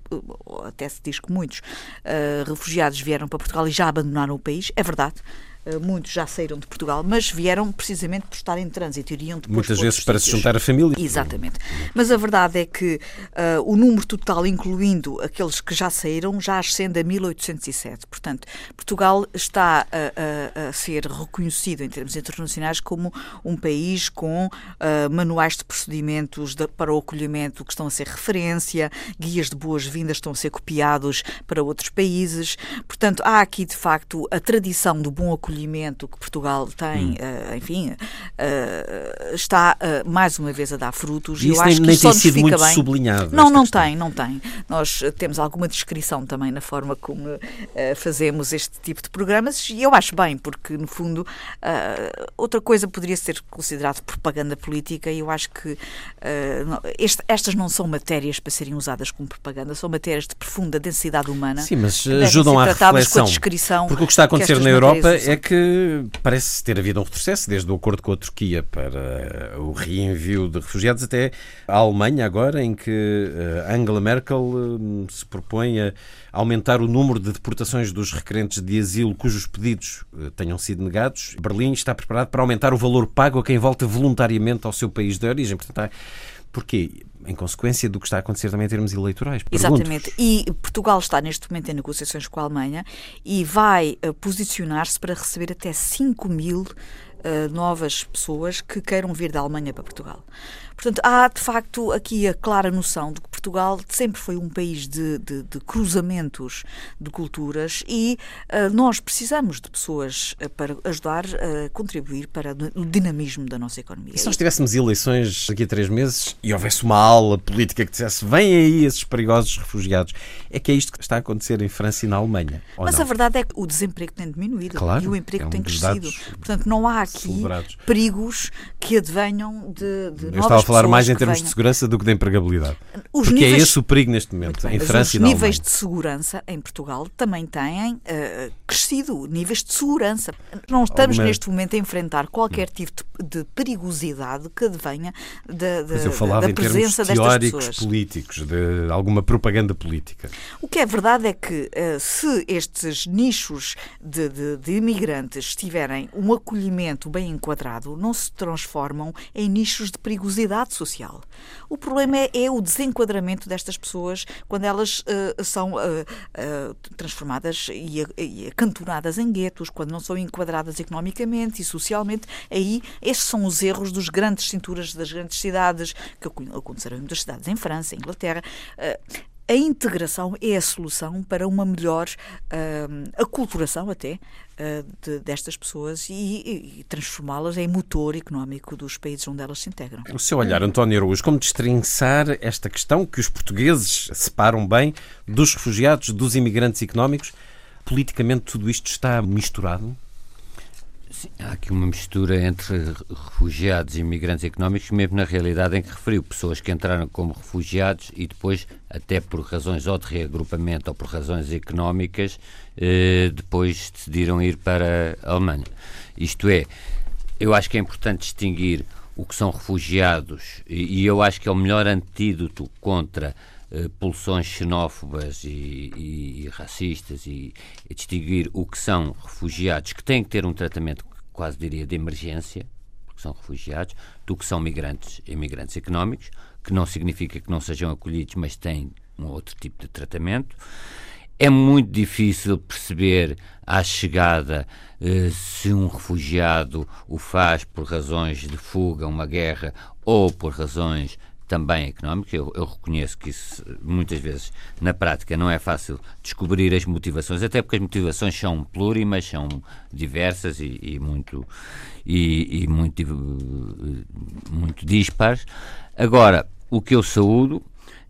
Speaker 5: até se diz que muitos uh, refugiados vieram para Portugal e já abandonaram o país. É verdade. Eh, muitos já saíram de Portugal, mas vieram precisamente por estar em trânsito, iriam depois
Speaker 2: Muitas vezes para se juntar a família.
Speaker 5: Exatamente. Mas a verdade é que uh, o número total, incluindo aqueles que já saíram, já ascende a 1807. Portanto, Portugal está a, a, a ser reconhecido em termos internacionais como um país com uh, manuais de procedimentos de, para o acolhimento que estão a ser referência, guias de boas-vindas estão a ser copiados para outros países. Portanto, há aqui, de facto, a tradição do bom acolhimento acolhimento que Portugal tem, hum. uh, enfim, uh, está uh, mais uma vez a dar frutos.
Speaker 2: E isso eu nem, acho que nem tem sido muito bem. sublinhado.
Speaker 5: Não, não
Speaker 2: questão.
Speaker 5: tem, não tem. Nós temos alguma descrição também na forma como fazemos este tipo de programas e eu acho bem, porque no fundo outra coisa poderia ser considerado propaganda política e eu acho que este, estas não são matérias para serem usadas como propaganda, são matérias de profunda densidade humana.
Speaker 2: Sim, mas ajudam à reflexão. Porque o que está a acontecer na Europa é que parece ter havido um retrocesso, desde o acordo com a Turquia para o reenvio de refugiados até a Alemanha, agora, em que eh, Angela Merkel hum, se propõe a aumentar o número de deportações dos requerentes de asilo cujos pedidos eh, tenham sido negados. Berlim está preparado para aumentar o valor pago a quem volta voluntariamente ao seu país de origem. Portanto, há Porquê? Em consequência do que está a acontecer também em termos eleitorais.
Speaker 5: Exatamente. E Portugal está neste momento em negociações com a Alemanha e vai uh, posicionar-se para receber até 5 mil uh, novas pessoas que queiram vir da Alemanha para Portugal. Portanto, há de facto aqui a clara noção de que Portugal sempre foi um país de, de, de cruzamentos de culturas e uh, nós precisamos de pessoas uh, para ajudar a contribuir para o dinamismo da nossa economia.
Speaker 2: E se nós tivéssemos eleições daqui a três meses e houvesse uma aula política que dissesse vêm aí esses perigosos refugiados, é que é isto que está a acontecer em França e na Alemanha.
Speaker 5: Mas
Speaker 2: não?
Speaker 5: a verdade é que o desemprego tem diminuído
Speaker 2: claro,
Speaker 5: e o emprego
Speaker 2: é um
Speaker 5: tem crescido. Portanto, não há aqui celebrados. perigos que advenham de, de novas
Speaker 2: falar mais em termos de segurança do que de empregabilidade. Os Porque é níveis... é esse o perigo neste momento, bem, em França e
Speaker 5: na Os níveis de segurança em Portugal também têm uh, crescido, níveis de segurança. Não estamos Alguma... neste momento a enfrentar qualquer hum. tipo de, de perigosidade que advenha da, da,
Speaker 2: eu falava
Speaker 5: da presença
Speaker 2: em termos teóricos políticos, de alguma propaganda política.
Speaker 5: O que é verdade é que uh, se estes nichos de, de, de imigrantes tiverem um acolhimento bem enquadrado, não se transformam em nichos de perigosidade social social. O problema é, é o desenquadramento destas pessoas quando elas uh, são uh, uh, transformadas e, e acantonadas em guetos, quando não são enquadradas economicamente e socialmente. Aí, estes são os erros dos grandes cinturas das grandes cidades, que aconteceram em muitas cidades em França, em Inglaterra a integração é a solução para uma melhor uh, aculturação até uh, de, destas pessoas e, e transformá-las em motor económico dos países onde elas se integram.
Speaker 2: O seu olhar, António Araújo, como destrinçar esta questão que os portugueses separam bem dos refugiados, dos imigrantes económicos? Politicamente tudo isto está misturado?
Speaker 4: Sim, há aqui uma mistura entre refugiados e imigrantes económicos, mesmo na realidade em que referiu pessoas que entraram como refugiados e depois, até por razões ou de reagrupamento ou por razões económicas, eh, depois decidiram ir para a Alemanha. Isto é, eu acho que é importante distinguir o que são refugiados e, eu acho que é o melhor antídoto contra uh, pulsões xenófobas e, e, e racistas e, e, distinguir o que são refugiados que têm que ter um tratamento quase diria de emergência, porque são refugiados, do que são migrantes imigrantes económicos, que não significa que não sejam acolhidos, mas têm um outro tipo de tratamento. É muito difícil perceber à chegada eh, se um refugiado o faz por razões de fuga, uma guerra, ou por razões também económicas. Eu, eu, reconheço que isso muitas vezes na prática não é fácil descobrir as motivações, até porque as motivações são plurimas, são diversas e, e muito e, e, muito muito dispares. Agora, o que eu saúdo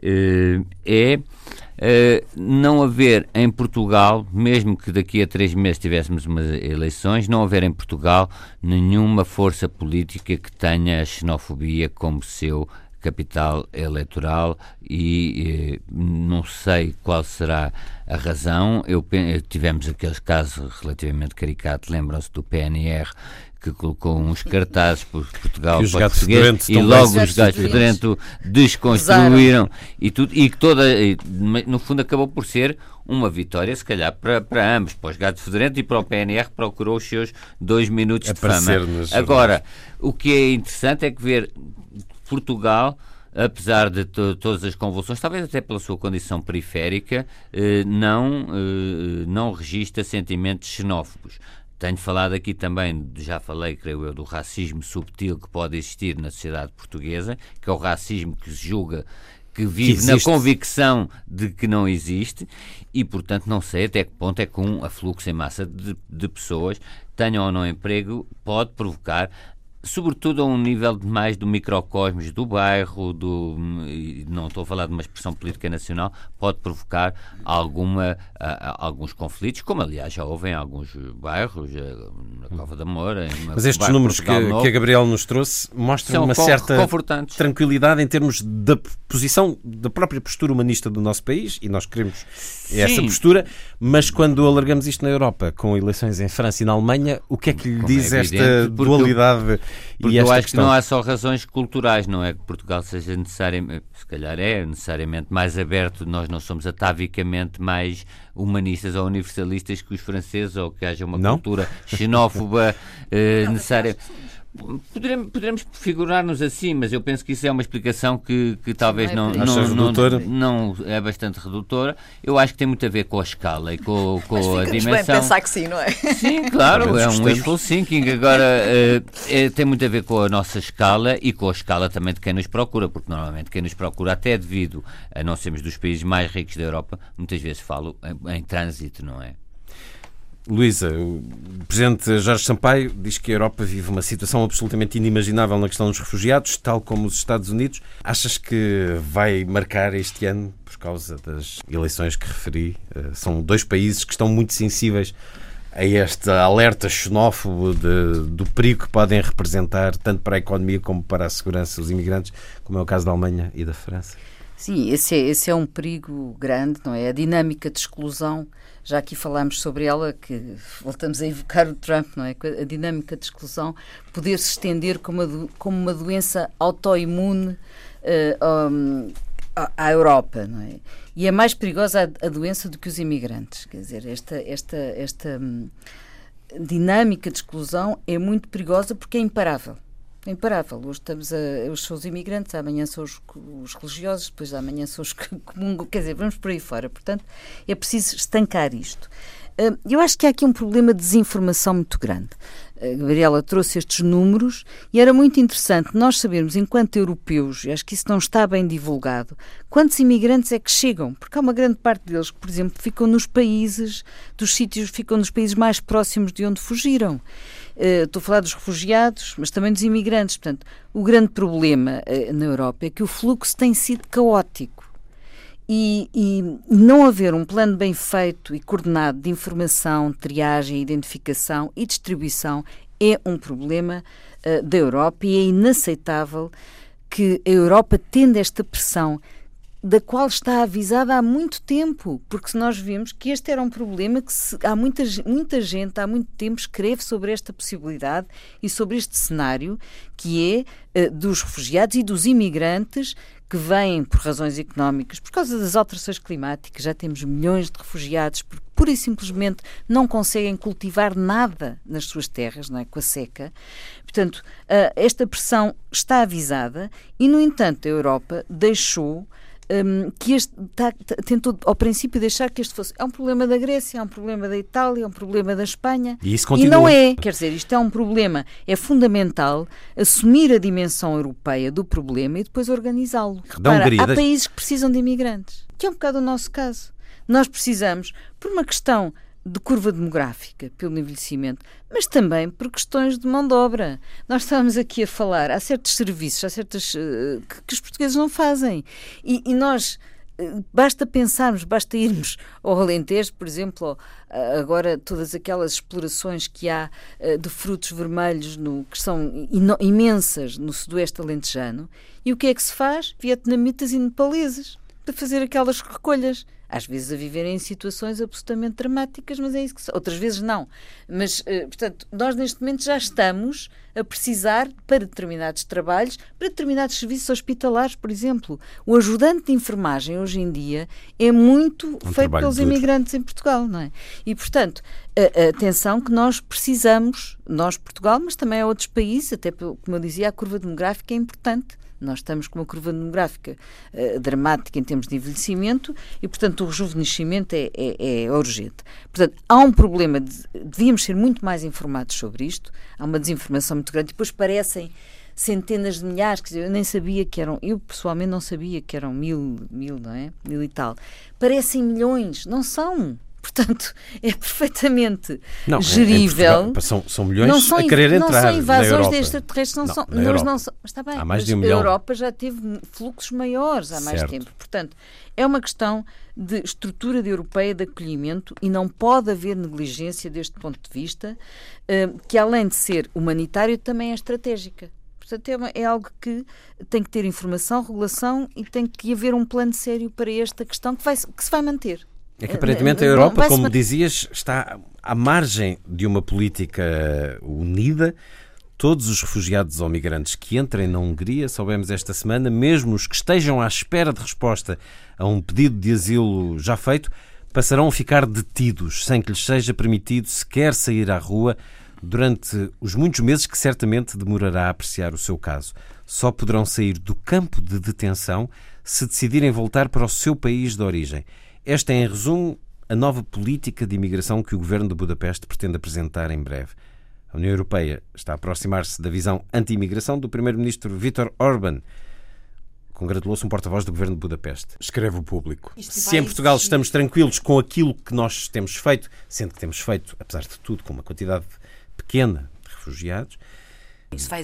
Speaker 4: eh, é Uh, não haver em Portugal, mesmo que daqui a três meses tivéssemos umas eleições, não haver em Portugal nenhuma força política que tenha a xenofobia como seu capital eleitoral e eh, não sei qual será a razão. Eu, tivemos aqueles casos relativamente caricatos, lembram-se do PNR que colocou uns cartazes por Portugal para português e logo os gajos fedorentos desconstruíram e tudo e que toda no fundo acabou por ser uma vitória se calhar para, para ambos, para os gatos fedorentos e para o PNR procurou os seus dois minutos de fama. Agora, o que é interessante é que ver Portugal apesar de todas as convulsões, talvez até pela sua condição periférica, eh, não, eh, não registra sentimentos xenófobos. Tenho falado aqui também, já falei, creio eu, do racismo subtil que pode existir na sociedade portuguesa, que é o racismo que se julga que vive que na convicção de que não existe e, portanto, não sei até que ponto é que um afluxo em massa de, de pessoas, tenham ou não emprego, pode provocar sobretudo a um nível mais do microcosmos do bairro, do, não estou a falar de uma expressão política nacional, pode provocar alguma, alguns conflitos, como aliás já houve em alguns bairros, uh, na Cova da Moura.
Speaker 2: Mas estes números que, que, a Gabriel nos trouxe mostram uma certa tranquilidade em termos da posição, da própria postura humanista do nosso país, e nós queremos Sim. essa postura, mas quando alargamos isto na Europa, com eleições em França e na Alemanha, o que é que lhe como é diz é esta dualidade?
Speaker 4: Porque eu acho questão. que não há só razões culturais, não é que Portugal seja necessariamente, se calhar é necessariamente mais aberto, nós não somos atavicamente mais humanistas ou universalistas que os franceses, ou que haja uma não? cultura xenófoba eh, necessária. Poderemos, poderemos figurar-nos assim, mas eu penso que isso é uma explicação que, que talvez não, não, não, não, é bastante redutora. Eu acho que tem muito a ver com a escala e com, com a dimensão. bem
Speaker 5: pensar que sim, não é?
Speaker 4: Sim, claro, é um wishful thinking. Agora, é, é, tem muito a ver com a nossa escala e com a escala também de quem nos procura, porque normalmente quem nos procura, até devido a não sermos dos países mais ricos da Europa, muitas vezes falo em, em trânsito, não é?
Speaker 2: Luísa, o presidente Jorge Sampaio diz que a Europa vive uma situação absolutamente inimaginável na questão dos refugiados, tal como os Estados Unidos. Achas que vai marcar este ano, por causa das eleições que referi? Eh, são dois países que estão muito sensíveis a este alerta xenófobo de, do perigo que podem representar, tanto para a economia como para a segurança dos imigrantes, como é o caso da Alemanha e da França.
Speaker 3: Sim, esse é, esse é um perigo grande, não é? A dinâmica de exclusão já aqui falámos sobre ela, que voltamos a evocar o Trump, não é? A dinâmica de exclusão poder se estender como uma, como uma doença autoimune uh, um, à Europa, não é? E é mais perigosa a, a, doença do que os imigrantes. Quer dizer, esta, esta, esta um, dinâmica de exclusão é muito perigosa porque é imparável imparável. Hoje estamos a, hoje são os imigrantes, amanhã são os, os religiosos, depois amanhã são os comuns, quer dizer, vamos por aí fora. Portanto, é preciso estancar isto. Ah, eu acho que há aqui um problema de desinformação muito grande. A Gabriela trouxe estes números e era muito interessante nós sabermos, enquanto europeus, e acho que isso não está bem divulgado, quantos imigrantes é que chegam, porque há uma grande parte deles que, por exemplo, ficam nos países, dos sítios, ficam nos países mais próximos de onde fugiram. Uh, estou a falar dos refugiados, mas também dos imigrantes. Portanto, o grande problema uh, na Europa é que o fluxo tem sido caótico. E, e, não haver um plano bem feito e coordenado de informação, triagem, identificação e distribuição é um problema uh, da Europa e é inaceitável que a Europa, tendo esta pressão da qual está avisada há muito tempo, porque nós vimos que este era um problema que se, há muita, muita gente há muito tempo escreve sobre esta possibilidade e sobre este cenário que é uh, dos refugiados e dos imigrantes que vêm por razões económicas, por causa das alterações climáticas, já temos milhões de refugiados porque pura e simplesmente não conseguem cultivar nada nas suas terras, não é? Com a seca. Portanto, esta pressão está avisada e, no entanto, a Europa deixou um, que este tá, tentou ao princípio deixar que este fosse é um problema da Grécia, é um problema da Itália, é um problema da Espanha
Speaker 2: e, isso continua.
Speaker 3: e não é, quer dizer, isto é um problema, é fundamental assumir a dimensão europeia do problema e depois organizá-lo. Há países que precisam de imigrantes, que é um bocado o nosso caso. Nós precisamos, por uma questão de curva demográfica, pelo envelhecimento, mas também por questões de mão de obra. Nós estávamos aqui a falar, há certos serviços, há certas uh, que, que, os portugueses não fazem. E, e nós uh, basta pensarmos, basta irmos ao Alentejo, por exemplo, uh, agora todas aquelas explorações que há de frutos vermelhos no, que são imensas no sudoeste alentejano, e o que é que se faz? Vietnamitas e nepaleses para fazer aquelas recolhas às vezes a viver em situações absolutamente dramáticas, mas é isso que outras vezes não. Mas, eh, portanto, nós neste momento já estamos a precisar para determinados trabalhos, para determinados serviços hospitalares, por exemplo. O ajudante de enfermagem hoje em dia é muito um feito pelos duro. imigrantes em Portugal, não é? E, portanto, atenção que nós precisamos, nós Portugal, mas também há outros países, até como eu dizia, a curva demográfica é importante nós estamos com uma curva demográfica uh, dramática em termos de envelhecimento e, portanto, o rejuvenescimento é, é, é urgente. Portanto, há um problema, de, devíamos ser muito mais informados sobre isto, há uma desinformação muito grande, depois parecem centenas de milhares, quer dizer, eu nem sabia que eram, eu pessoalmente não sabia que eram mil, mil, não é? Mil e tal. Parecem milhões, não são. Portanto, é perfeitamente não, é, gerível.
Speaker 2: São, são milhões não são, a querer não entrar. Não
Speaker 3: são invasões de extraterrestres, não, não são. Nós não são, está bem,
Speaker 2: há mais de um milhão.
Speaker 3: A Europa já teve fluxos maiores há mais certo. tempo. Portanto, é uma questão de estrutura de europeia de acolhimento e não pode haver negligência deste ponto de vista, eh, que além de ser humanitário, também é estratégica. Portanto, é, é, algo que tem que ter informação, regulação e tem que haver um plano sério para esta questão que, vai, que se vai manter.
Speaker 2: É que aparentemente a Europa, como dizias, está à margem de uma política unida. Todos os refugiados ou migrantes que entrem na Hungria, soubemos esta semana, mesmo os que estejam à espera de resposta a um pedido de asilo já feito, passarão a ficar detidos, sem que lhes seja permitido sequer sair à rua durante os muitos meses que certamente demorará a apreciar o seu caso. Só poderão sair do campo de detenção se decidirem voltar para o seu país de origem. Esta é, em resumo, a nova política de imigração que o governo de Budapeste pretende apresentar em breve. A União Europeia está a aproximar-se da visão anti-imigração do primeiro-ministro Viktor Orban. Congratulou-se um porta-voz do governo de Budapeste. Escreve o público. Se em Portugal estamos tranquilos com aquilo que nós temos feito, sendo que temos feito, apesar de tudo, com uma quantidade pequena de refugiados,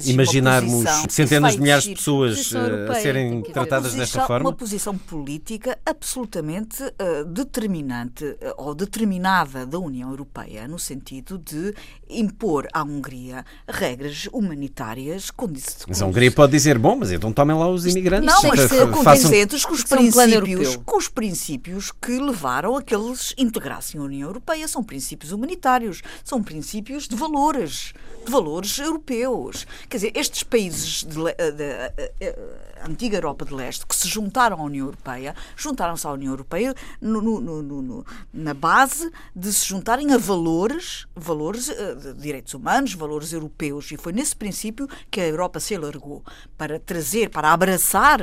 Speaker 2: imaginarmos centenas de milhares de pessoas eh, a serem tratadas
Speaker 5: posição,
Speaker 2: desta forma?
Speaker 5: Uma posição política absolutamente uh, determinante uh, ou determinada da União Europeia no sentido de impor à Hungria regras humanitárias condizentes.
Speaker 2: Mas a Hungria pode dizer, bom, mas então tomem lá os imigrantes.
Speaker 5: Não, mas condizentes com os princípios, com os princípios que levaram a que eles integrassem a União Europeia. São princípios humanitários, são princípios de valores, de valores europeus. Quer dizer, estes países da eh, eh, antiga Europa de Leste que se juntaram à União Europeia, juntaram-se à União Europeia no, no, no, na base de se juntarem a valores, valores eh, de direitos humanos, valores europeus. E foi nesse princípio que a Europa se alargou para trazer, para abraçar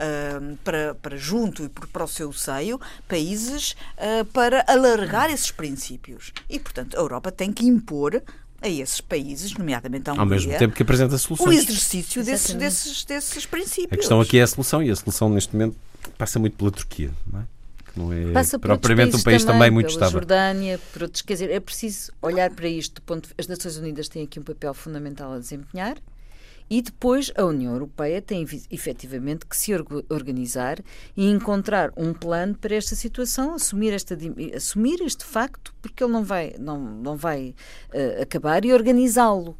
Speaker 5: uh, para, para junto e para o seu seio países uh, para alargar esses princípios. E, portanto, a Europa tem que impor a esses países, nomeadamente à Hungria,
Speaker 2: Ao mesmo tempo que apresenta soluções.
Speaker 5: O exercício desses, desses, desses princípios.
Speaker 2: A questão aqui é a solução e a solução neste momento passa muito pela Turquia, não é? Que não é
Speaker 3: passa propriamente um país também, também muito estável. Jordânia, por outros, quer dizer, é preciso olhar para isto do ponto as Nações Unidas têm aqui um papel fundamental a desempenhar e depois a União Europeia tem efetivamente que se organizar e encontrar um plano para esta situação, assumir, esta, assumir este facto, porque ele não vai, não, não vai uh, acabar, e organizá-lo.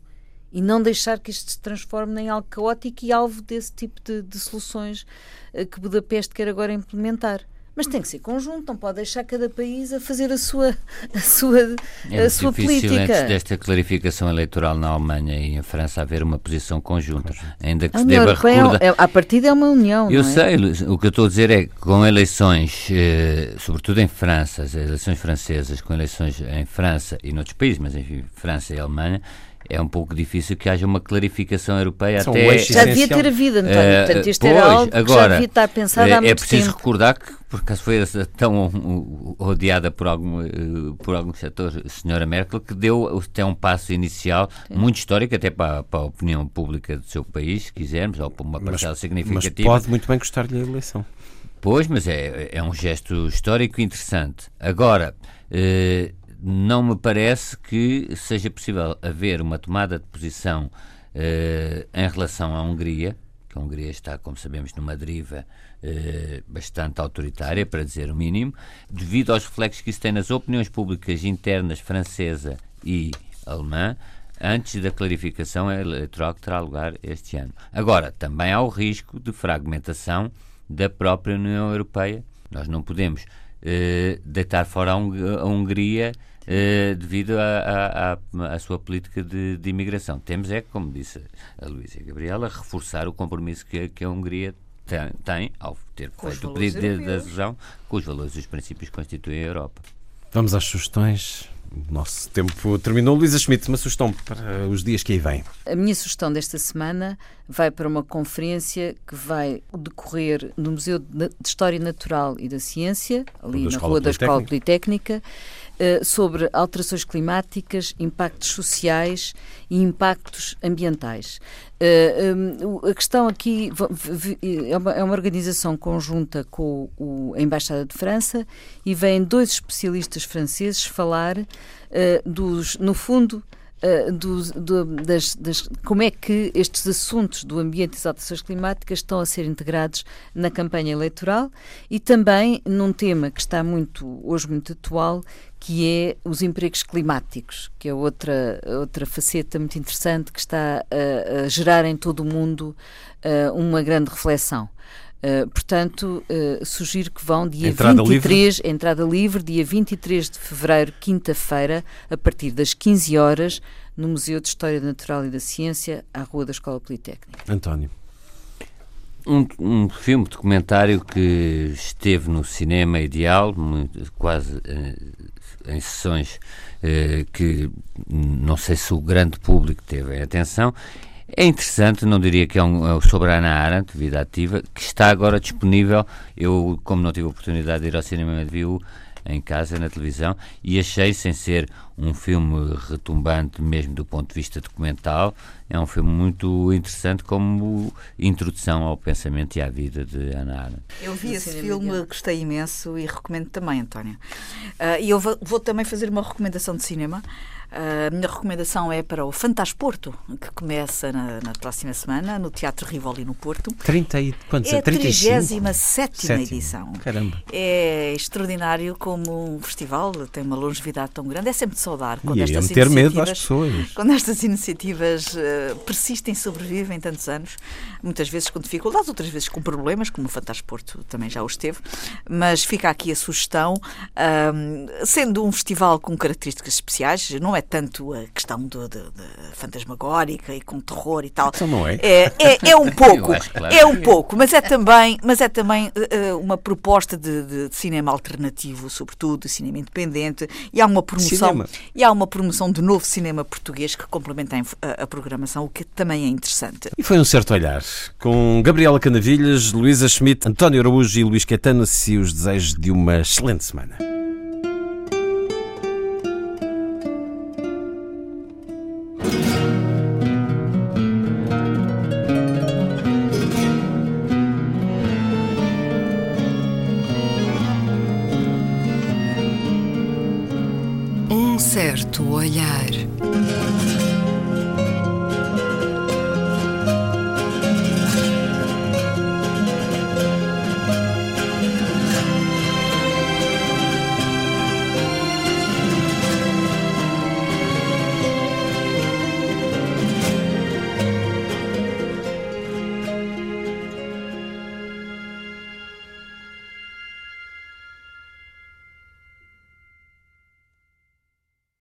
Speaker 3: E não deixar que isto se transforme em algo caótico e alvo desse tipo de, de soluções uh, que Budapeste quer agora implementar. Mas tem que ser conjunto, não pode deixar cada país a fazer a sua, a sua,
Speaker 4: é
Speaker 3: a sua
Speaker 4: difícil,
Speaker 3: política.
Speaker 4: Antes desta clarificação eleitoral na Alemanha e em França haver uma posição conjunta, ainda que
Speaker 3: a
Speaker 4: se
Speaker 3: União
Speaker 4: deva
Speaker 3: Europeia,
Speaker 4: recordar.
Speaker 3: é, a partida é uma união.
Speaker 4: Eu
Speaker 3: é?
Speaker 4: sei, o que eu estou a dizer é que com eleições, eh, sobretudo em França, as eleições francesas, com eleições em França e noutros países, mas enfim, França e Alemanha, é um pouco difícil que haja uma clarificação europeia
Speaker 2: São
Speaker 4: até.
Speaker 3: Já devia ter havido, António.
Speaker 4: Eh,
Speaker 3: Portanto, isto
Speaker 4: pois,
Speaker 3: era algo que já
Speaker 4: agora,
Speaker 3: devia estar pensado
Speaker 4: é,
Speaker 3: há muito
Speaker 4: é preciso
Speaker 3: tempo.
Speaker 4: recordar que, por acaso foi tão uh, odiada por, algum, uh, por alguns setores, a senhora Merkel, que deu até um passo inicial muito histórico, até para, para a opinião pública do seu país, se quisermos, ou para uma parcela
Speaker 2: Mas
Speaker 4: significativa.
Speaker 2: pode muito bem custar-lhe a eleição.
Speaker 4: Pois, mas é, é um gesto histórico interessante. Agora, eh, não me parece que seja possível haver uma tomada de posição eh, em relação à Hungria, que a Hungria está, como sabemos, numa deriva eh, bastante autoritária, para dizer o mínimo, devido aos reflexos que isso tem nas opiniões públicas internas francesa e alemã, antes da clarificação eleitoral que terá lugar este ano. Agora, também há o risco de fragmentação da própria União Europeia. Nós não podemos eh, deitar fora a, Hung- a Hungria eh, devido à sua política de, de imigração. Temos é, como disse a Luísa e a Gabriela, reforçar o compromisso que, que a Hungria tem, tem ao ter
Speaker 5: Com
Speaker 4: feito o pedido de, adesão, com os valores e os princípios que constituem a Europa.
Speaker 2: Vamos às sugestões. O nosso tempo terminou. Luísa Schmidt, uma sugestão para os dias que aí vêm.
Speaker 3: A minha sugestão desta semana vai para uma conferência que vai decorrer no Museu de História Natural e da Ciência, ali na Rua da Escola Politécnica, eh, sobre alterações climáticas, impactos sociais e impactos ambientais. Eh, a questão aqui é uma, é uma organização conjunta com a Embaixada de França e vêm dois especialistas franceses falar eh, dos, no fundo, Uh, dos- do- das- das- como é que estes assuntos do ambiente e das alterações climáticas estão a ser integrados na campanha eleitoral e também num tema que está muito hoje muito atual, que é os empregos climáticos, que é outra, outra faceta muito interessante que está a, a gerar em todo o mundo uh, uma grande reflexão. Uh, portanto, uh, sugiro que vão dia
Speaker 2: Entrada
Speaker 3: 23, entrada livre, dia 23 de fevereiro, quinta-feira, a partir das 15 horas, no Museu de História Natural e da Ciência, à Rua da Escola Politécnica.
Speaker 2: António.
Speaker 4: Um, um filme documentário que esteve no cinema ideal, muito- quase eh, em sessões eh, que não sei se o grande público teve atenção. É interessante, não diria que é, um, é sobre a Ana Arendt, Vida Ativa, que está agora disponível. Eu, como não tive a oportunidade de ir ao cinema, vi-o em casa, na televisão, e achei, sem ser um filme retumbante mesmo do ponto de vista documental, é um filme muito interessante como introdução ao pensamento e à vida de Ana Arendt.
Speaker 5: Eu vi esse filme, gostei imenso e recomendo também, António. Ah, e eu vou, vou também fazer uma recomendação de cinema. A minha recomendação é para o Fantasporto, que começa na, na próxima semana, no Teatro Rivoli, no Porto.
Speaker 2: 30 e quantos?
Speaker 5: É a
Speaker 2: 35?
Speaker 5: 37
Speaker 2: Sétima.
Speaker 5: edição.
Speaker 2: Caramba.
Speaker 5: É extraordinário como um festival tem uma longevidade tão grande. É sempre de saudar quando
Speaker 2: E a
Speaker 5: estas
Speaker 2: meter medo às
Speaker 5: iniciativas-
Speaker 2: pessoas.
Speaker 5: quando estas iniciativas eh, persistem e sobrevivem tantos anos, muitas vezes com dificuldades, outras vezes com problemas, como o Fantasporto também já os teve, mas fica aqui a sugestão, ahm, sendo um festival com características especiais, não é tanto a questão de, de fantasmagórica e com terror e tal.
Speaker 2: Então não é?
Speaker 5: É, é, é um pouco,
Speaker 4: acho, claro.
Speaker 5: é um pouco, mas é também, mas é também eh, uma proposta de, de- cinema alternativo, sobretudo, de cinema independente, e há uma promoção,
Speaker 2: Cinema.
Speaker 5: e há uma promoção de novo cinema português que complementa a, a- a programação, o que também é interessante.
Speaker 2: E foi um certo olhar. Com Gabriela Canavilhas, Luísa Schmidt, António Araújo e Luís Caetano, se os desejos de uma excelente semana.
Speaker 1: Certo olhar.